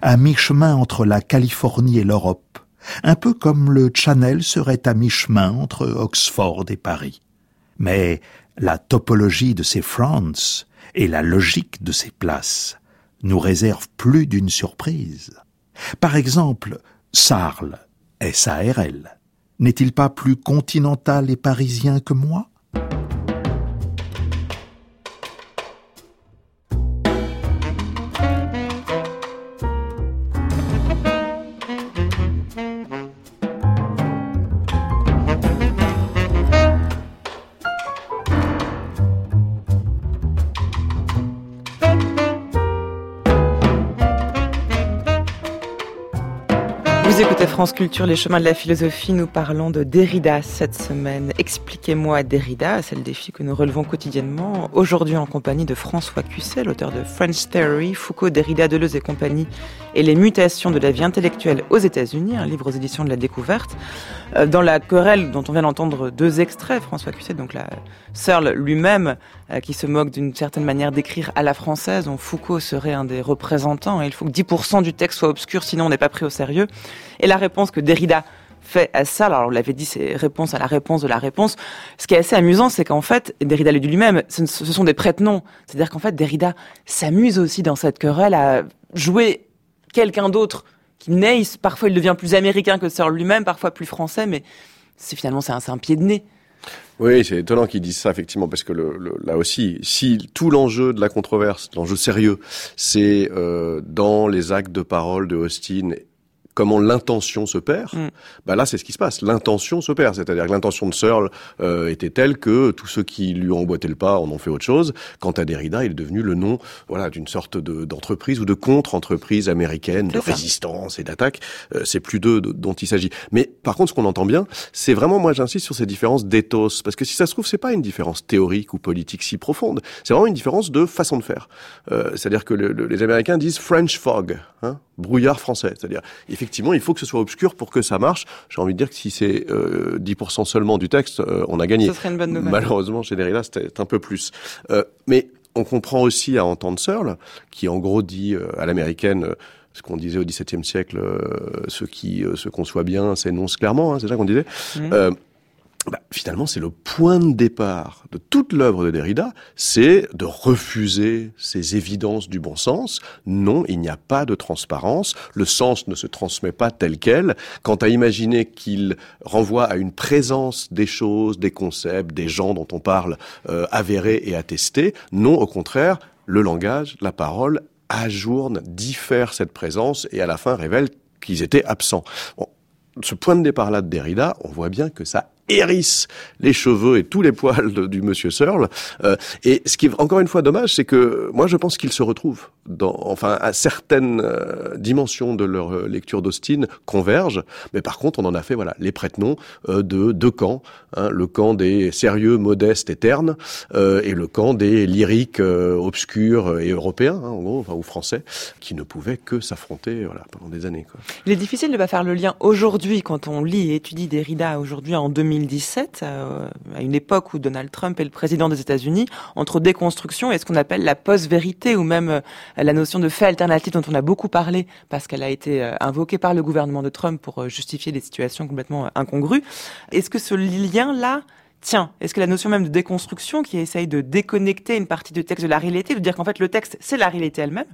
Speaker 10: à mi-chemin entre la Californie et l'Europe, un peu comme le Channel serait à mi-chemin entre Oxford et Paris. Mais la topologie de ces fronts et la logique de ces places nous réservent plus d'une surprise. Par exemple, Sarl, S-A-R-L, n'est-il pas plus continental et parisien que moi?
Speaker 1: France Culture, les chemins de la philosophie, nous parlons de Derrida cette semaine. Expliquez-moi Derrida, c'est le défi que nous relevons quotidiennement. Aujourd'hui en compagnie de François Cusset, l'auteur de French Theory, Foucault, Derrida, Deleuze et compagnie, et les mutations de la vie intellectuelle aux États-Unis, un livre aux éditions de la découverte. Euh, dans la querelle dont on vient d'entendre deux extraits, François Cusset, donc la Searle lui-même, qui se moque d'une certaine manière d'écrire à la française, dont Foucault serait un des représentants, il faut que 10% du texte soit obscur, sinon on n'est pas pris au sérieux. Et la réponse que Derrida fait à ça, alors on l'avait dit, c'est réponse à la réponse de la réponse. Ce qui est assez amusant, c'est qu'en fait, Derrida le dit lui-même, ce sont des prête-noms. C'est-à-dire qu'en fait, Derrida s'amuse aussi dans cette querelle à jouer quelqu'un d'autre qui naît. Parfois, il devient plus américain que Searle lui-même, parfois plus français, mais c'est finalement c'est un, un pied de nez.
Speaker 8: Oui, c'est étonnant qu'ils disent ça effectivement parce que le, là aussi, si tout l'enjeu de la controverse, l'enjeu sérieux, c'est euh, dans les actes de parole de Austin comment l'intention se perd, mm. bah là c'est ce qui se passe. L'intention se perd, c'est-à-dire que l'intention de Searle euh, était telle que tous ceux qui lui ont emboîté le pas en ont fait autre chose. Quant à Derrida, il est devenu le nom, voilà, d'une sorte d'entreprise ou de contre-entreprise américaine de résistance et d'attaque. Euh, c'est plus d'eux dont il s'agit. Mais par contre, ce qu'on entend bien, c'est vraiment, moi j'insiste sur ces différences d'éthos, parce que si ça se trouve, c'est pas une différence théorique ou politique si profonde. C'est vraiment une différence de façon de faire. Euh, c'est-à-dire que les Américains disent French fog, hein, brouillard français. C'est-à-dire, effectivement, il faut que ce soit obscur pour que ça marche. J'ai envie de dire que si c'est euh, 10% seulement du texte, euh, on a gagné.
Speaker 1: Ce serait une bonne nouvelle.
Speaker 8: Malheureusement, chez Derrida, c'était un peu plus. Euh, mais on comprend aussi à entendre Searle, qui en gros dit euh, à l'américaine ce qu'on disait au XVIIe siècle, ce qui se conçoit bien s'énonce clairement, hein, c'est ça qu'on disait. Mmh bah, finalement, c'est le point de départ de toute l'œuvre de Derrida, c'est de refuser ces évidences du bon sens. Non, il n'y a pas de transparence, le sens ne se transmet pas tel quel. Quant à imaginer qu'il renvoie à une présence des choses, des concepts, des gens dont on parle euh, avérés et attestés, non, au contraire, le langage, la parole ajourne, diffère cette présence et à la fin révèle qu'ils étaient absents. Bon, ce point de départ-là de Derrida, on voit bien que ça hérisse les cheveux et tous les poils du monsieur Searle. Euh, et ce qui est encore une fois dommage, c'est que moi je pense qu'ils se retrouvent dans, enfin, à certaines euh, dimensions de leur euh, lecture d'Austin convergent. Mais par contre, on en a fait voilà les prête-noms de deux camps, hein, le camp des sérieux, modestes et ternes, et le camp des lyriques obscurs et européens, hein, en gros, enfin, ou français, qui ne pouvaient que s'affronter voilà pendant des années. Quoi.
Speaker 1: Il est difficile de pas faire le lien aujourd'hui quand on lit et étudie Derrida aujourd'hui en 2000 2017, euh, à une époque où Donald Trump est le président des États-Unis, entre déconstruction et ce qu'on appelle la post-vérité ou même euh, la notion de fait alternatif dont on a beaucoup parlé parce qu'elle a été euh, invoquée par le gouvernement de Trump pour justifier des situations complètement incongrues. Est-ce que ce lien-là Tiens, est-ce que la notion même de déconstruction qui essaye de déconnecter une partie du texte de la réalité, de dire qu'en fait le texte c'est la réalité elle-même,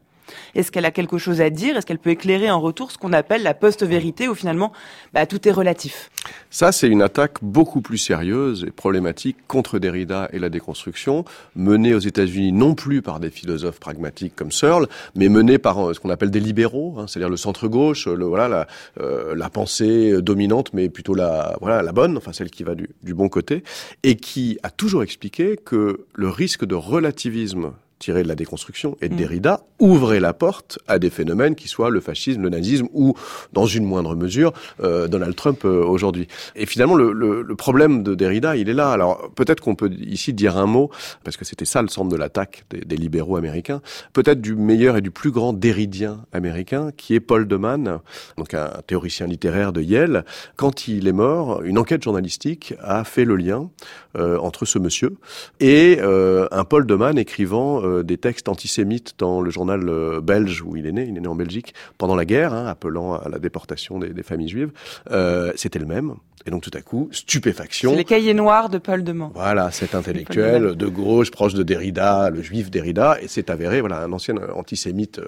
Speaker 1: est-ce qu'elle a quelque chose à dire? Est-ce qu'elle peut éclairer en retour ce qu'on appelle la post-vérité où finalement bah, tout est relatif?
Speaker 8: Ça, c'est une attaque beaucoup plus sérieuse et problématique contre Derrida et la déconstruction, menée aux États-Unis non plus par des philosophes pragmatiques comme Searle, mais menée par euh, ce qu'on appelle des libéraux, hein, c'est-à-dire le centre-gauche, voilà, la, euh, la, pensée dominante, mais plutôt la, bonne, enfin celle qui va du bon côté, et qui a toujours expliqué que le risque de relativisme tiré de la déconstruction et de mm. Derrida, ouvrait la porte à des phénomènes qui soient le fascisme, le nazisme ou, dans une moindre mesure, euh, Donald Trump euh, aujourd'hui. Et finalement, le, le, le, problème de Derrida, il est là. Alors peut-être qu'on peut ici dire un mot, parce que c'était ça le centre de l'attaque des, des, libéraux américains, peut-être du meilleur et du plus grand déridien américain, qui est Paul Deman, donc un théoricien littéraire de Yale. Quand il est mort, une enquête journalistique a fait le lien euh, entre ce monsieur et euh, un Paul Deman écrivant euh, des textes antisémites dans le journal euh, belge où il est né, il est né en Belgique, pendant la guerre, hein, appelant à la déportation des, des familles juives. Euh, C'était le même. Et donc tout à coup, stupéfaction.
Speaker 1: C'est les cahiers noirs de Paul Deman.
Speaker 8: Voilà, cet intellectuel de gauche, proche de Derrida, le juif Derrida, et c'est avéré, voilà, un ancien antisémite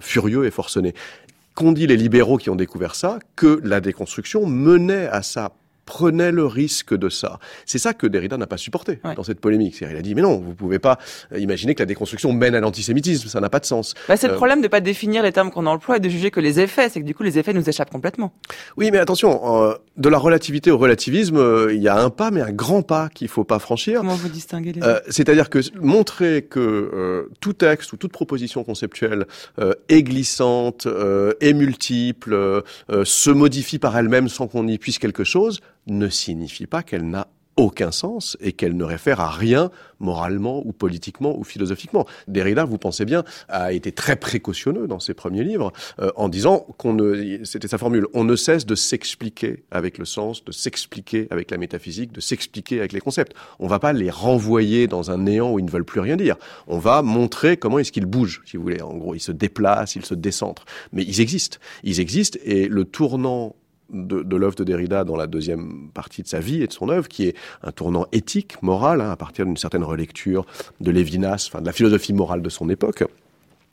Speaker 8: furieux et forcené. Qu'ont dit les libéraux qui ont découvert ça? Que la déconstruction menait à ça prenait le risque de ça. C'est ça que Derrida n'a pas supporté dans cette polémique. Il a dit mais non, vous pouvez pas euh, imaginer que la déconstruction mène à l'antisémitisme, ça n'a pas de sens.
Speaker 1: Bah, c'est le euh, problème de pas définir les termes qu'on emploie et de juger que les effets, c'est que du coup les effets nous échappent complètement.
Speaker 8: Oui, mais attention, euh, de la relativité au relativisme, il y a un pas, mais un grand pas qu'il faut pas franchir.
Speaker 1: Comment vous distinguez les
Speaker 8: C'est-à-dire que montrer que tout texte ou toute proposition conceptuelle est glissante, est multiple, se modifie par elle-même sans qu'on y puisse quelque chose, ne signifie pas qu'elle n'a aucun sens et qu'elle ne réfère à rien moralement ou politiquement ou philosophiquement. Derrida, vous pensez bien, a été très précautionneux dans ses premiers livres euh, en disant qu'on ne, c'était sa formule, on ne cesse de s'expliquer avec le sens, de s'expliquer avec la métaphysique, de s'expliquer avec les concepts. On va pas les renvoyer dans un néant où ils ne veulent plus rien dire. On va montrer comment est-ce qu'ils bougent, si vous voulez. En gros, ils se déplacent, ils se décentrent. Mais ils existent. Ils existent et le tournant de, l'œuvre de Derrida dans la deuxième partie de sa vie et de son œuvre, qui est un tournant éthique, moral, hein, à partir d'une certaine relecture de Lévinas, enfin de la philosophie morale de son époque,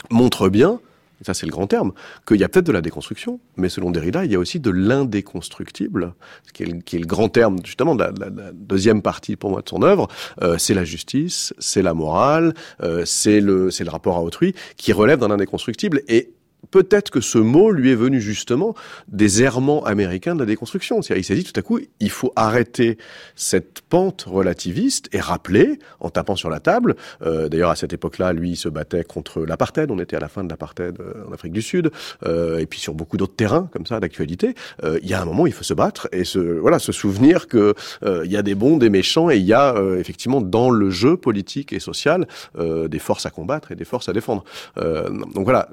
Speaker 8: montre bien, ça c'est le grand terme, qu'il y a peut-être de la déconstruction, mais selon Derrida, il y a aussi de l'indéconstructible, qui, qui est, le grand terme justement de la, la, deuxième partie pour moi de son œuvre, euh, c'est la justice, c'est la morale, euh, c'est le, le rapport à autrui, qui relève d'un indéconstructible, et peut-être que ce mot lui est venu justement des errements américains de la déconstruction. C'est-à-dire, il s'est dit tout à coup, il faut arrêter cette pente relativiste et rappeler, en tapant sur la table, euh, d'ailleurs à cette époque-là, lui, il se battait contre l'apartheid, on était à la fin de l'apartheid euh, en Afrique du Sud, euh, et puis sur beaucoup d'autres terrains comme ça d'actualité, euh, il y a un moment, il faut se battre et se, voilà, se souvenir que euh, il y a des bons, des méchants, et il y a effectivement dans le jeu politique et social des forces à combattre et des forces à défendre. donc voilà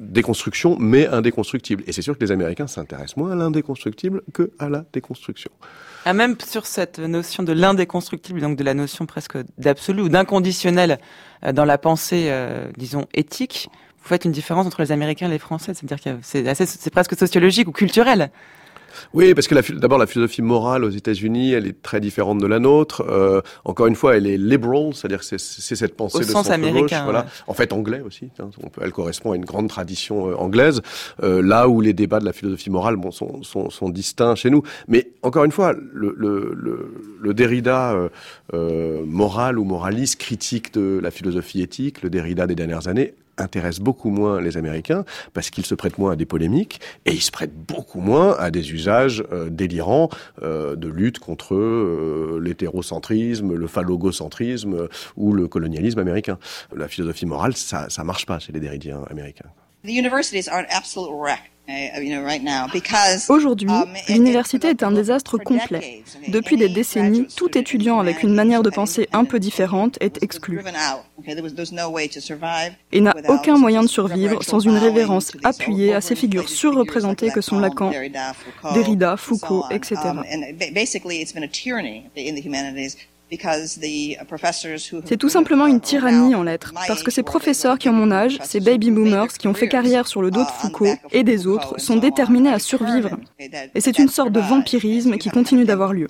Speaker 8: déconstruction, mais indéconstructible. Et c'est sûr que les Américains s'intéressent moins à l'indéconstructible que à la déconstruction.
Speaker 1: Ah, même sur cette notion de l'indéconstructible, donc de la notion presque d'absolu ou d'inconditionnel euh, dans la pensée, euh, disons, éthique, vous faites une différence entre les Américains et les Français, c'est-à-dire que c'est presque sociologique ou culturel.
Speaker 8: Oui, parce que d'abord la philosophie morale aux États-Unis, elle est très différente de la nôtre. Euh, encore une fois, elle est liberal, c'est-à-dire que c'est cette pensée
Speaker 1: Au
Speaker 8: de
Speaker 1: sens américain.
Speaker 8: Voilà. En fait, anglais aussi. Hein, elle correspond à une grande tradition euh, anglaise. Euh, là où les débats de la philosophie morale, bon, sont, sont, sont distincts chez nous. Mais encore une fois, le, le, le, le Derrida moral ou moraliste critique de la philosophie éthique, le Derrida des dernières années, intéresse beaucoup moins les Américains parce qu'ils se prêtent moins à des polémiques et ils se prêtent beaucoup moins à des usages euh, délirants euh, de lutte contre euh, l'hétérocentrisme, le phallogocentrisme ou le colonialisme américain. La philosophie morale, ça, ça marche pas chez les déridiens américains.
Speaker 12: The universities are an absolute wreck.
Speaker 13: Aujourd'hui, l'université est un désastre complet. Depuis des décennies, tout étudiant avec une manière de penser un peu différente est exclu et n'a aucun moyen de survivre sans une révérence appuyée à ces figures surreprésentées que sont Lacan, Derrida, Foucault, etc. C'est tout simplement une tyrannie en lettres, parce que ces professeurs qui ont mon âge, ces baby boomers qui ont fait carrière sur le dos de uh, Foucault et des autres, sont déterminés à survivre. Et c'est une sorte de vampirisme qui continue d'avoir lieu.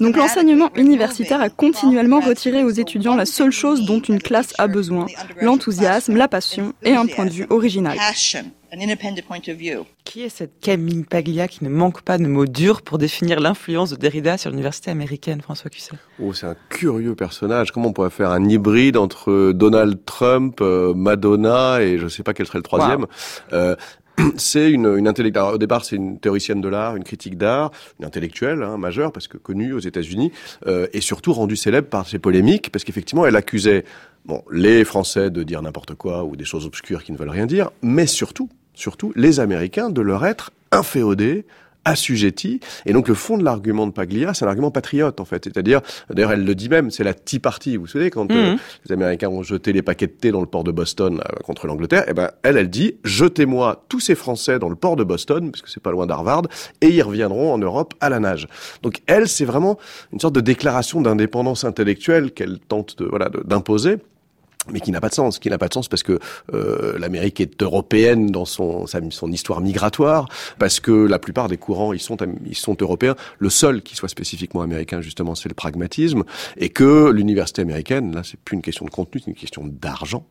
Speaker 13: Donc l'enseignement universitaire a continuellement retiré aux étudiants la seule chose dont une classe a besoin, l'enthousiasme, la passion et un point de vue original.
Speaker 1: Qui est cette Camille Paglia qui ne manque pas de mots durs pour définir l'influence de Derrida sur l'université américaine, François Cusset?
Speaker 8: Oh, c'est un curieux personnage. Comment on pourrait faire un hybride entre Donald Trump, euh, Madonna et je ne sais pas quel serait le troisième euh, *clears throat* c'est une, une intellectuelle. Au départ, c'est une théoricienne de l'art, une critique d'art, une intellectuelle hein, majeure, parce que connue aux États-Unis, euh, et surtout rendue célèbre par ses polémiques, parce qu'effectivement, elle accusait bon les Français de dire n'importe quoi ou des choses obscures qui ne veulent rien dire, mais surtout, surtout les Américains de leur être inféodés, assujettis. Et donc le fond de l'argument de Paglia, c'est un argument patriote en fait. C'est-à-dire, d'ailleurs elle le dit même, c'est la Tea Party. Vous vous souvenez quand euh, mhm. les Américains ont jeté les paquets de thé dans le port de Boston euh, contre l'Angleterre, eh ben elle, elle dit, jetez-moi tous ces Français dans le port de Boston, parce que c'est pas loin d'Harvard, et ils reviendront en Europe à la nage. Donc elle, c'est vraiment une sorte de déclaration d'indépendance intellectuelle qu'elle tente de voilà d'imposer mais qui n'a pas de sens, qui n'a pas de sens parce que euh, l'Amérique est européenne dans son son histoire migratoire, parce que la plupart des courants ils sont ils sont européens. Le seul qui soit spécifiquement américain justement, c'est le pragmatisme, et que l'université américaine, là, c'est plus une question de contenu, c'est une question d'argent,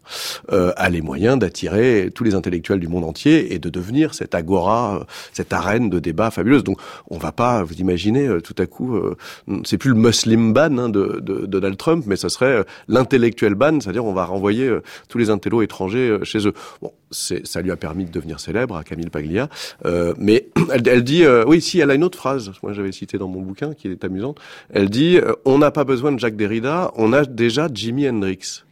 Speaker 8: euh, a les moyens d'attirer tous les intellectuels du monde entier et de devenir cette agora, euh, cette arène de débat fabuleuse. Donc, on va pas, vous imaginez, euh, tout à coup, euh, c'est plus le muslim ban hein, de, de, de, Donald Trump, mais ce serait l'intellectuel ban, c'est-à-dire on va renvoyer euh, tous les intellos étrangers euh, chez eux. Bon, ça lui a permis de devenir célèbre à Camille Paglia, euh, mais *clears throat* elle, elle dit, oui, si, elle a une autre phrase, moi j'avais cité dans mon bouquin, qui est amusante, elle dit, on n'a pas besoin de Jacques Derrida, on a déjà Jimi Hendrix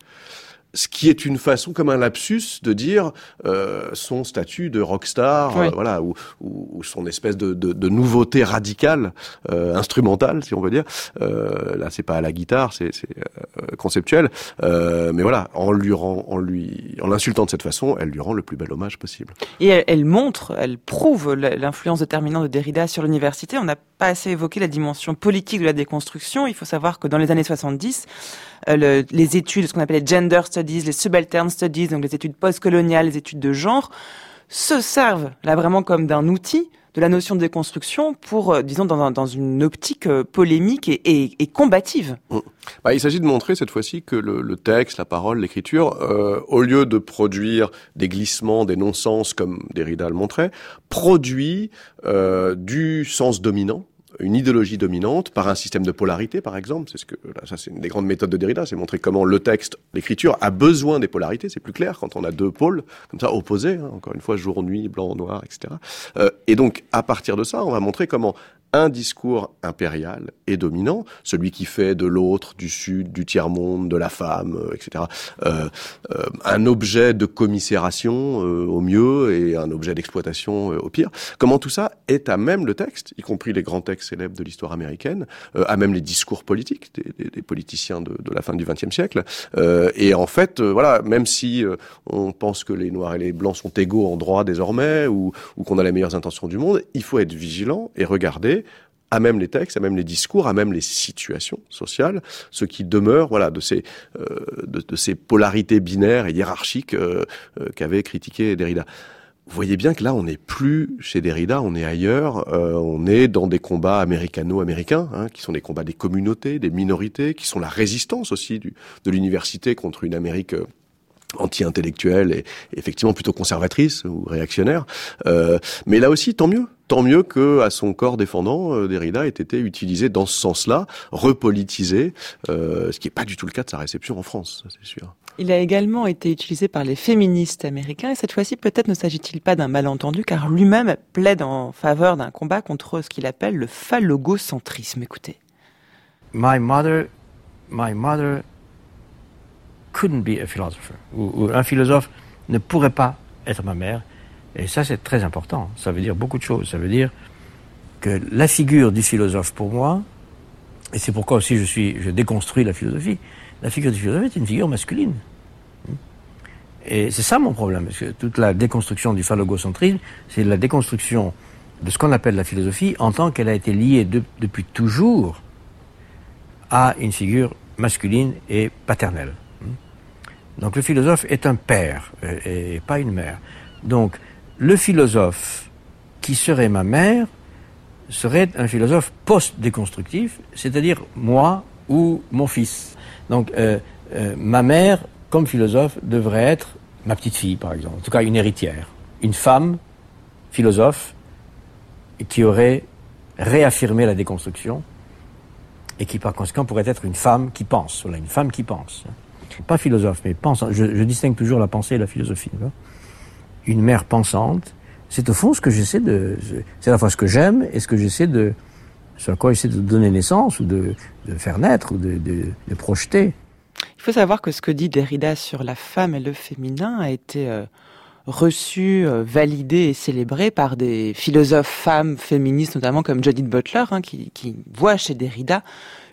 Speaker 8: ce qui est une façon comme un lapsus de dire euh, son statut de rockstar, euh, voilà, ou, ou, son espèce de, de, de nouveauté radicale, euh, instrumentale, si on veut dire. Euh, là, c'est pas à la guitare, c'est euh, conceptuel, euh, mais voilà, en lui rend, en lui, en l'insultant de cette façon, elle lui rend le plus bel hommage possible.
Speaker 1: Et elle, elle montre, elle prouve l'influence déterminante de Derrida sur l'université. On n'a pas assez évoqué la dimension politique de la déconstruction. Il faut savoir que dans les années 70, euh, les études, ce qu'on appelle les gender studies, les subaltern studies, donc les études postcoloniales, les études de genre, se servent là vraiment comme d'un outil de la notion de déconstruction pour, euh, disons, dans, dans, une optique euh, polémique et, et, et combative.
Speaker 8: Mmh. Bah, il s'agit de montrer cette fois-ci que le, le, texte, la parole, l'écriture, euh, au lieu de produire des glissements, des non-sens comme Derrida le montrait, produit du sens dominant une idéologie dominante par un système de polarité, par exemple. C'est ce que là, ça, c'est une des grandes méthodes de Derrida, c'est montrer comment le texte, l'écriture a besoin des polarités. C'est plus clair quand on a deux pôles comme ça opposés. Hein, encore une fois, jour, nuit, blanc, noir, etc. Euh, et donc, à partir de ça, on va montrer comment un discours impérial et dominant, celui qui fait de l'autre, du sud, du tiers-monde, de la femme, euh, etc., euh, euh, un objet de commisération euh, au mieux et un objet d'exploitation au pire. Comment tout ça est à même le texte, y compris les grands textes célèbres de l'histoire américaine, à même les discours politiques des, des, des politiciens de, de, la fin du XXe siècle. et en fait, voilà, même si on pense que les Noirs et les Blancs sont égaux en droit désormais, ou, ou qu'on a les meilleures intentions du monde, il faut être vigilant et regarder à même les textes, à même les discours, à même les situations sociales, ce qui demeure, voilà, de ces euh, de, ces polarités binaires et hiérarchiques euh, euh, qu'avait critiqué Derrida. Vous voyez bien que là, on n'est plus chez Derrida, on est ailleurs, euh, on est dans des combats américano-américains, hein, qui sont des combats des communautés, des minorités, qui sont la résistance aussi du, de l'université contre une Amérique euh, anti-intellectuelle et effectivement plutôt conservatrice ou réactionnaire. Euh, mais là aussi, tant mieux. Tant mieux que à son corps défendant, euh, Derrida ait été utilisé dans ce sens-là, repolitisé, euh, ce qui n'est pas du tout le cas de sa réception en France, c'est sûr.
Speaker 1: Il a également été utilisé par les féministes américains et cette fois-ci peut-être ne s'agit-il pas d'un malentendu car lui-même plaide en faveur d'un combat contre ce qu'il appelle le phallogocentrisme. Écoutez.
Speaker 2: My mother, my mother couldn't be a philosopher. Ou, un philosophe ne pourrait pas être ma mère. Et ça, c'est très important. Ça veut dire beaucoup de choses. Ça veut dire que la figure du philosophe pour moi, et c'est pourquoi aussi je suis, je déconstruis la philosophie, la figure du philosophe est une figure masculine. Et c'est ça mon problème, parce que toute la déconstruction du phallogocentrisme, c'est la déconstruction de ce qu'on appelle la philosophie en tant qu'elle a été liée de, depuis toujours à une figure masculine et paternelle. Donc le philosophe est un père et, et pas une mère. Donc le philosophe qui serait ma mère serait un philosophe post-déconstructif, c'est-à-dire moi ou mon fils. Donc euh, euh, ma mère, comme philosophe, devrait être ma petite fille, par exemple, en tout cas une héritière, une femme philosophe qui aurait réaffirmé la déconstruction et qui par conséquent pourrait être une femme qui pense, voilà, une femme qui pense pas philosophe, mais pensant. Je, distingue toujours la pensée et la philosophie. Une mère pensante, c'est au fond ce que j'essaie de. C'est à la fois ce que j'aime et ce que j'essaie de. Ce à quoi j'essaie de donner naissance ou de, de faire naître ou de, de, de, projeter.
Speaker 1: Il faut savoir que ce que dit Derrida sur la femme et le féminin a été euh, reçu, euh, validé et célébré par des philosophes femmes féministes, notamment comme Judith Butler, hein, qui, qui voit chez Derrida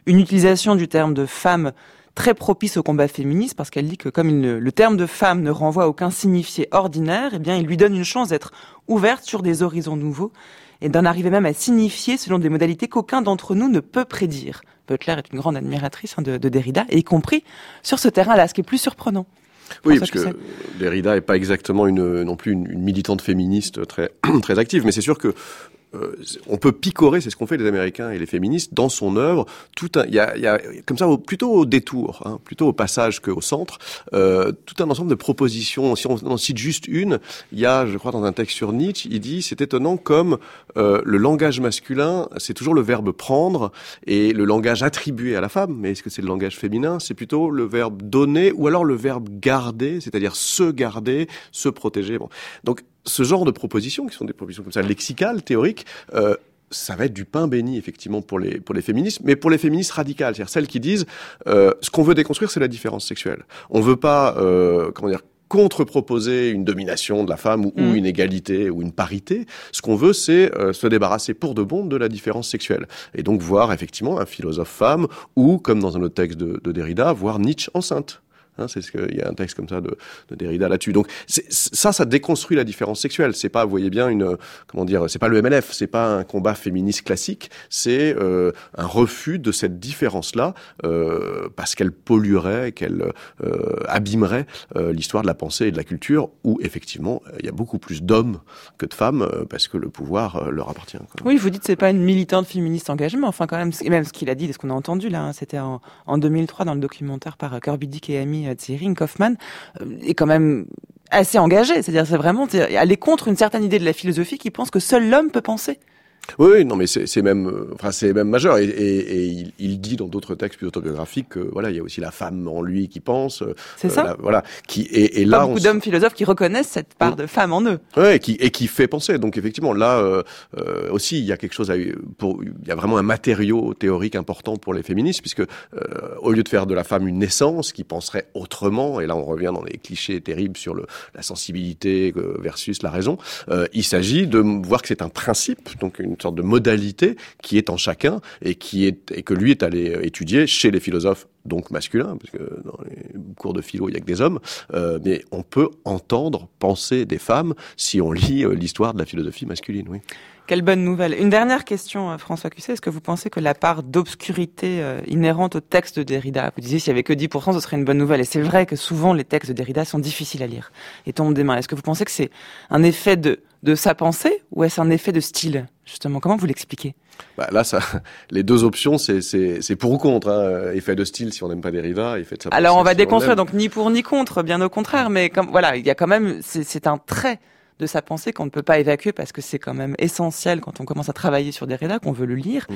Speaker 1: une utilisation du terme de femme très propice au combat féministe parce qu'elle dit que comme il ne, le terme de femme ne renvoie à aucun signifié ordinaire, eh bien, il lui donne une chance d'être ouverte sur des horizons nouveaux et d'en arriver même à signifier selon des modalités qu'aucun d'entre nous ne peut prédire. Butler est une grande admiratrice hein, de, de Derrida, et y compris sur ce terrain-là, ce qui est plus surprenant.
Speaker 8: Oui, parce que Derrida n'est pas exactement une, non plus une, une militante féministe très, *clears throat* très active, mais c'est sûr que euh, on peut picorer, c'est ce qu'ont fait les Américains et les féministes dans son œuvre. Tout il y a, y a, comme ça, au, plutôt au détour, hein, plutôt au passage qu'au centre, euh, tout un ensemble de propositions. Si on en cite juste une, il y a, je crois, dans un texte sur Nietzsche, il dit c'est étonnant comme euh, le langage masculin, c'est toujours le verbe prendre et le langage attribué à la femme. Mais est-ce que c'est le langage féminin? C'est plutôt le verbe donner ou alors le verbe garder, c'est-à-dire se garder, se protéger. Bon. Donc ce genre de propositions, qui sont des propositions comme ça, lexicales, théoriques, euh, ça va être du pain béni effectivement pour les pour les féministes, mais pour les féministes radicales, c'est-à-dire celles qui disent euh, ce qu'on veut déconstruire, c'est la différence sexuelle. On veut pas euh, comment dire contre-proposer une domination de la femme ou, mmh. ou, une égalité ou une parité. Ce qu'on veut, c'est euh, se débarrasser pour de bon de la différence sexuelle. Et donc voir effectivement un philosophe femme ou, comme dans un autre texte de, de Derrida, voir Nietzsche enceinte. Hein, c'est ce qu'il y a un texte comme ça de, de Derrida là-dessus. Donc ça, ça déconstruit la différence sexuelle. C'est pas, vous voyez bien, une comment dire, c'est pas le MLF, c'est pas un combat féministe classique. C'est euh, un refus de cette différence-là euh, parce qu'elle polluerait, qu'elle euh, abîmerait l'histoire de la pensée et de la culture, où effectivement il y a beaucoup plus d'hommes que de femmes parce que le pouvoir leur appartient.
Speaker 1: Oui, vous dites c'est pas une militante féministe engagement. Enfin, quand même, même ce qu'il a dit, ce qu'on a entendu là, hein, c'était en, en 2003 dans le documentaire par Kirby Dick et Amy Tsering, Kaufman, est quand même assez engagé. C'est-à-dire, c'est vraiment aller contre une certaine idée de la philosophie qui pense que seul l'homme peut penser.
Speaker 8: Oui, non, mais c'est même, euh, enfin, c'est même majeur. Et, et, et il, dit dans d'autres textes plus autobiographiques que voilà, il y a aussi la femme en lui qui pense. Euh,
Speaker 1: c'est ça.
Speaker 8: voilà. Qui et, et là,
Speaker 1: beaucoup d'hommes philosophes qui reconnaissent cette part de femme en eux.
Speaker 8: Oui, et qui et qui fait penser. Donc effectivement, là euh, aussi, il y a quelque chose à pour, il y a vraiment un matériau théorique important pour les féministes, puisque au lieu de faire de la femme une naissance qui penserait autrement, et là on revient dans les clichés terribles sur le, la sensibilité versus la raison, il s'agit de voir que c'est un principe, donc une sorte de modalité qui est en chacun et qui est et que lui est allé étudier chez les philosophes donc masculins, parce que dans les cours de philo il y a que des hommes, euh, mais on peut entendre penser des femmes si on lit euh, l'histoire de la philosophie masculine, oui.
Speaker 1: Quelle bonne nouvelle. Une dernière question, euh, François Cusset. Est-ce que vous pensez que la part d'obscurité inhérente au texte de Derrida, vous disiez s'il y avait que 10%, ce serait une bonne nouvelle. Et c'est vrai que souvent les textes de Derrida sont difficiles à lire et tombent des mains. Est-ce que vous pensez que c'est un effet de, de sa pensée ou est-ce un effet de style justement? Comment vous l'expliquez?
Speaker 8: Bah là, ça, *laughs* les deux options, c'est pour ou contre. Hein. Effet de style si on n'aime pas Derrida, effet de sa
Speaker 1: Alors on va déconstruire, donc ni pour ni contre, bien au contraire. Mais comme voilà, il y a quand même, c'est un trait de sa pensée qu'on ne peut pas évacuer parce que c'est quand même essentiel quand on commence à travailler sur Derrida, qu'on veut le lire,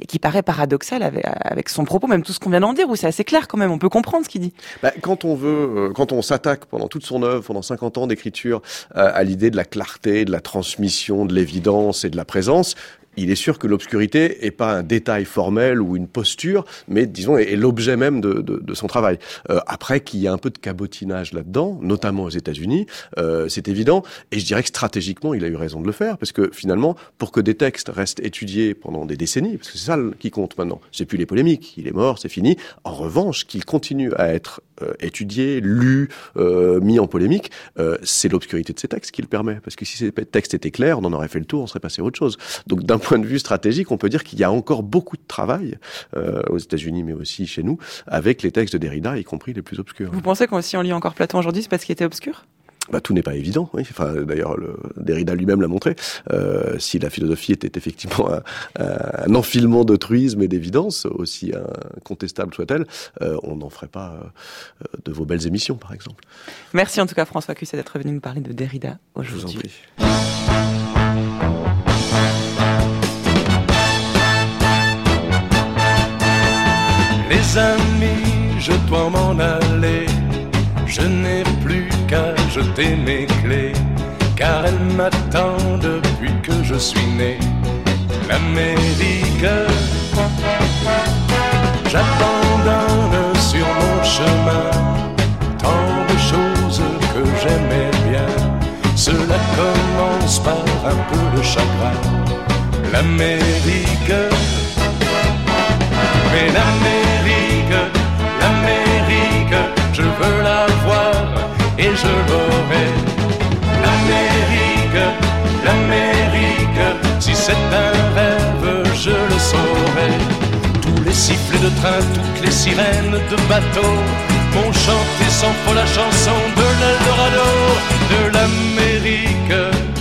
Speaker 1: et qui paraît paradoxal avec, son propos, même tout ce qu'on vient d'en dire, où c'est assez clair quand même, on peut comprendre ce qu'il dit.
Speaker 8: Bah, quand on veut, euh, quand on s'attaque pendant toute son œuvre, pendant 50 ans d'écriture, euh, à l'idée de la clarté, de la transmission, de l'évidence et de la présence, il est sûr que l'obscurité est pas un détail formel ou une posture, mais disons est, l'objet même de, de, de, son travail. Euh, après qu'il y a un peu de cabotinage là-dedans, notamment aux États-Unis, euh, c'est évident. Et je dirais que stratégiquement, il a eu raison de le faire, parce que finalement, pour que des textes restent étudiés pendant des décennies, parce que c'est ça qui compte maintenant, c'est plus les polémiques, il est mort, c'est fini. En revanche, qu'il continue à être euh, étudié, lu, euh, mis en polémique, euh, c'est l'obscurité de ces textes qui le permet. Parce que si ces textes étaient clairs, on en aurait fait le tour, on serait passé à autre chose. Donc d'un point de vue stratégique, on peut dire qu'il y a encore beaucoup de travail aux États-Unis, mais aussi chez nous, avec les textes de Derrida, y compris les plus obscurs.
Speaker 1: Vous pensez qu'on si on lit encore Platon aujourd'hui, c'est parce qu'il était obscur?
Speaker 8: Bah, tout n'est pas évident. Oui. Enfin, d'ailleurs, Derrida lui-même l'a montré. Euh, si la philosophie était effectivement un, un enfilement de truisme et d'évidence, aussi incontestable soit-elle, euh, on n'en ferait pas euh, de vos belles émissions, par exemple.
Speaker 1: Merci en tout cas, François Cusset, d'être venu nous parler de Derrida aujourd'hui. Je vous en prie.
Speaker 14: Les amis, je dois m'en aller. Je n'ai plus qu'à jeter mes clés, car elle m'attend depuis que je suis né. L'Amérique, j'abandonne sur mon chemin tant de choses que j'aimais bien. Cela commence par un peu de chagrin. L'Amérique, mais l'Amérique, l'Amérique, je veux la et je l'aurai. L'Amérique, l'Amérique, si c'est un rêve, je le saurai. Tous les sifflets de train, toutes les sirènes de bateau m'ont chanté sans faux la chanson de l'Eldorado, de l'Amérique.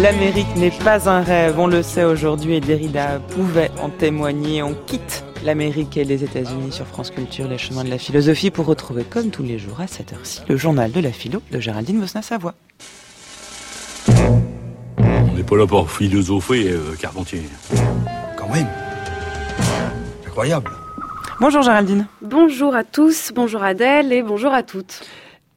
Speaker 1: L'Amérique n'est pas un rêve, on le sait aujourd'hui et Derrida pouvait en témoigner. On quitte l'Amérique et les États-Unis sur France Culture, les chemins de la philosophie, pour retrouver comme tous les jours à cette heure-ci le journal de la philo de Géraldine Vosna-Savoie.
Speaker 15: On n'est pas là pour philosopher, euh, Carpentier.
Speaker 16: Quand même. Incroyable.
Speaker 1: Bonjour Géraldine.
Speaker 17: Bonjour à tous, bonjour Adèle et bonjour à toutes.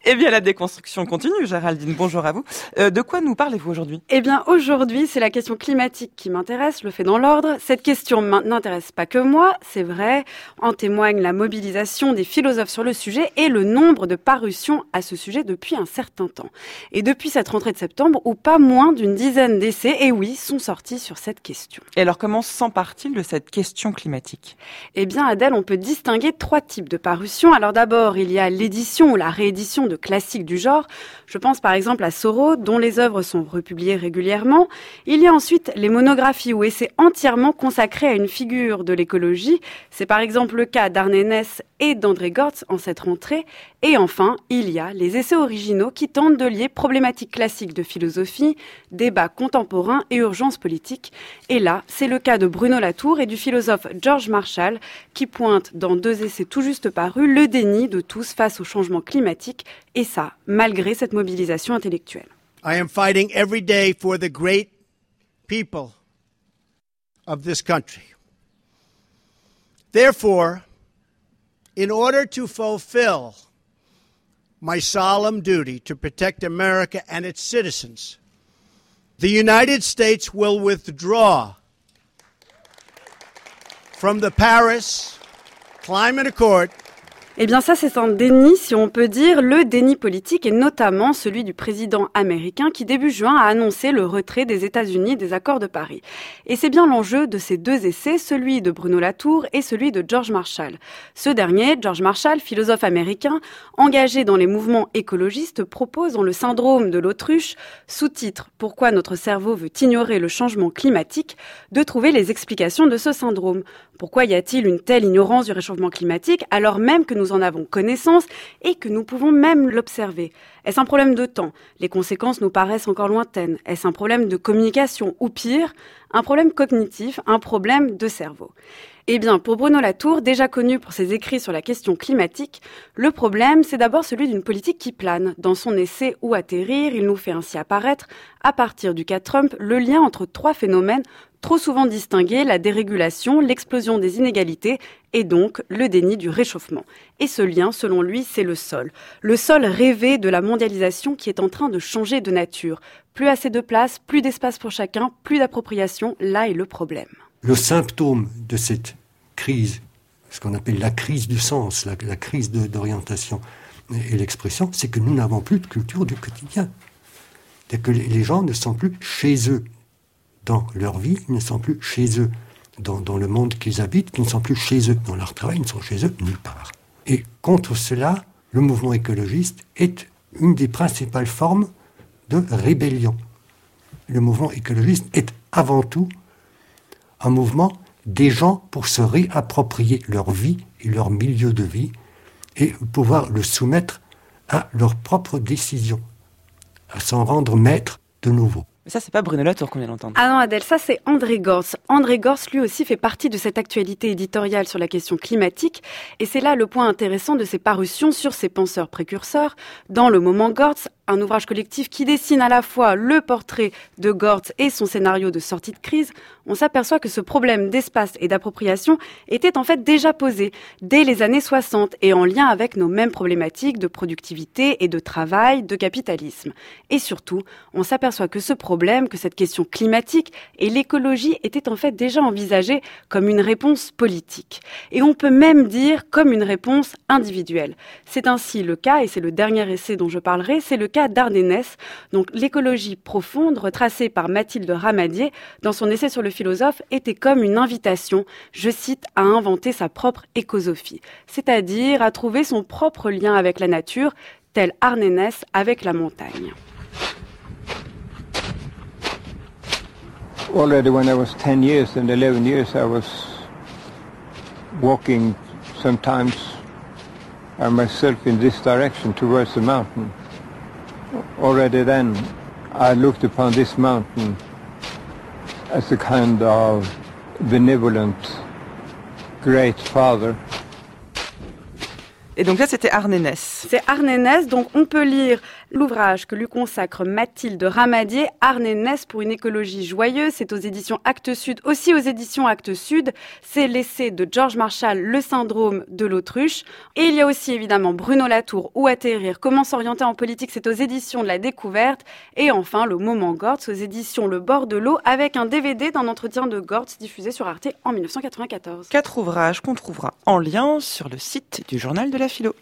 Speaker 1: Eh bien, la déconstruction continue, Géraldine. Bonjour à vous. Euh, de quoi nous parlez-vous aujourd'hui?
Speaker 17: Eh bien, aujourd'hui, c'est la question climatique qui m'intéresse, le fait dans l'ordre. Cette question n'intéresse pas que moi, c'est vrai. En témoigne la mobilisation des philosophes sur le sujet et le nombre de parutions à ce sujet depuis un certain temps. Et depuis cette rentrée de septembre, où pas moins d'une dizaine d'essais, et oui, sont sortis sur cette question.
Speaker 1: Et alors, comment s'empare-t-il de cette question climatique?
Speaker 17: Eh bien, Adèle, on peut distinguer trois types de parutions. Alors d'abord, il y a l'édition ou la réédition de classiques du genre. Je pense par exemple à Soro, dont les œuvres sont republiées régulièrement. Il y a ensuite les monographies ou essais entièrement consacrés à une figure de l'écologie. C'est par exemple le cas d'Arné Ness et d'André Gortz en cette rentrée. Et enfin, il y a les essais originaux qui tentent de lier problématiques classiques de philosophie, débats contemporains et urgences politiques. Et là, c'est le cas de Bruno Latour et du philosophe George Marshall qui pointent dans deux essais tout juste parus le déni de tous face au changement climatique et ça, malgré cette mobilisation intellectuelle.
Speaker 18: I am fighting every day for the great people of this country. Therefore, in order to fulfill my solemn duty to protect America and its citizens, the United States will withdraw from the Paris Climate Accord
Speaker 17: Eh bien ça c'est un déni, si on peut dire, le déni politique et notamment celui du président américain qui début juin a annoncé le retrait des États-Unis des accords de Paris. Et c'est bien l'enjeu de ces deux essais, celui de Bruno Latour et celui de George Marshall. Ce dernier, George Marshall, philosophe américain, engagé dans les mouvements écologistes, propose dans le syndrome de l'autruche, sous-titre Pourquoi notre cerveau veut ignorer le changement climatique, de trouver les explications de ce syndrome. Pourquoi y a-t-il une telle ignorance du réchauffement climatique alors même que nous en avons connaissance et que nous pouvons même l'observer Est-ce un problème de temps? Les conséquences nous paraissent encore lointaines. Est-ce un problème de communication ou pire, un problème cognitif, un problème de cerveau? Eh bien, pour Bruno Latour, déjà connu pour ses écrits sur la question climatique, le problème, c'est d'abord celui d'une politique qui plane. Dans son essai Où atterrir, il nous fait ainsi apparaître, à partir du cas Trump, le lien entre trois phénomènes trop souvent distingués, la dérégulation, l'explosion des inégalités et donc le déni du réchauffement. Et ce lien, selon lui, c'est le sol. Le sol rêvé de la mondialisation qui est en train de changer de nature. Plus assez de place, plus d'espace pour chacun, plus d'appropriation, là est le problème
Speaker 19: le symptôme de cette crise, ce qu'on appelle la crise du sens, la, crise d'orientation et, l'expression, c'est que nous n'avons plus de culture du quotidien. C'est que les gens ne sont plus chez eux dans leur vie, ils ne sont plus chez eux dans, le monde qu'ils habitent, ils ne sont plus chez eux dans leur travail, ils ne sont chez eux nulle part. Et contre cela, le mouvement écologiste est une des principales formes de rébellion. Le mouvement écologiste est avant tout un mouvement des gens pour se réapproprier leur vie et leur milieu de vie et pouvoir le soumettre à leurs propres décisions, à s'en rendre maître de nouveau.
Speaker 1: Mais ça, c'est pas Bruno Latour qu'on vient d'entendre.
Speaker 17: Ah non, Adèle, ça c'est André Gors. André Gors, lui aussi, fait partie de cette actualité éditoriale sur la question climatique. Et c'est là le point intéressant de ses parutions sur ses penseurs précurseurs. Dans le moment Gors, un ouvrage collectif qui dessine à la fois le portrait de Gortz et son scénario de sortie de crise, on s'aperçoit que ce problème d'espace et d'appropriation était en fait déjà posé dès les années 60 et en lien avec nos mêmes problématiques de productivité et de travail, de capitalisme. Et surtout, on s'aperçoit que ce problème, que cette question climatique et l'écologie étaient en fait déjà envisagées comme une réponse politique. Et on peut même dire comme une réponse individuelle. C'est ainsi le cas, et c'est le dernier essai dont je parlerai, c'est le cas d'Ardennes, donc l'écologie profonde retracée par Mathilde Ramadier dans son essai sur le philosophe était comme une invitation, je cite, à inventer sa propre écosophie, c'est-à-dire à trouver son propre lien avec la nature, tel Ardennes avec la montagne.
Speaker 20: Already when I was 10 years and 11 years I was walking sometimes by myself in this direction towards the mountain. Already then I looked upon this mountain as a kind of benevolent great father
Speaker 1: Et donc là, c'était Arnénès.
Speaker 17: C'est Arnénès, donc on peut lire l'ouvrage que lui consacre Mathilde Ramadier, Arnénès pour une écologie joyeuse. C'est aux éditions Actes Sud, aussi aux éditions Actes Sud. C'est l'essai de George Marshall, Le syndrome de l'autruche. Et il y a aussi évidemment Bruno Latour, Où atterrir, Comment s'orienter en politique, c'est aux éditions de la découverte. Et enfin, Le moment Gortz aux éditions Le bord de l'eau avec un DVD d'un entretien de Gortz diffusé sur Arte en 1994.
Speaker 1: Quatre ouvrages qu'on trouvera en lien sur le site du journal de la philo.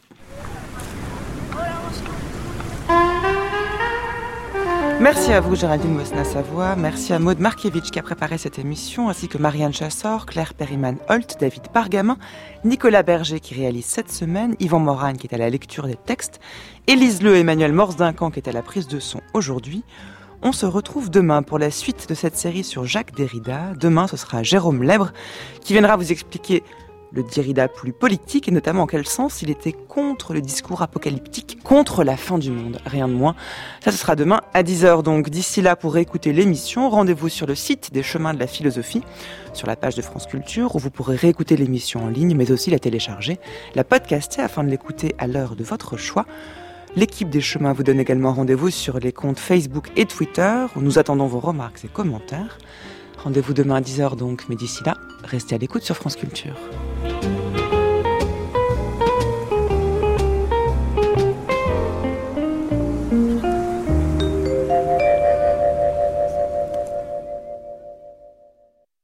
Speaker 1: Merci à vous, Géraldine Mosna-Savoie. Merci à Maud Markiewicz qui a préparé cette émission, ainsi que Marianne Chassor, Claire Perriman-Holt, David Pargamin, Nicolas Berger qui réalise cette semaine, Yvan Moran qui est à la lecture des textes, Élise Le et Emmanuel Morse-Duncan qui est à la prise de son aujourd'hui. On se retrouve demain pour la suite de cette série sur Jacques Derrida. Demain, ce sera Jérôme Lèbre qui viendra vous expliquer le Derrida plus politique et notamment en quel sens il était contre le discours apocalyptique, contre la fin du monde, rien de moins. Ça, ce sera demain à 10h. Donc d'ici là, pour écouter l'émission, rendez-vous sur le site des chemins de la philosophie, sur la page de France Culture, où vous pourrez réécouter l'émission en ligne, mais aussi la télécharger, la podcaster afin de l'écouter à l'heure de votre choix. L'équipe des chemins vous donne également rendez-vous sur les comptes Facebook et Twitter où nous attendons vos remarques et commentaires. Rendez-vous demain à 10h donc, mais d'ici là, restez à l'écoute sur France Culture.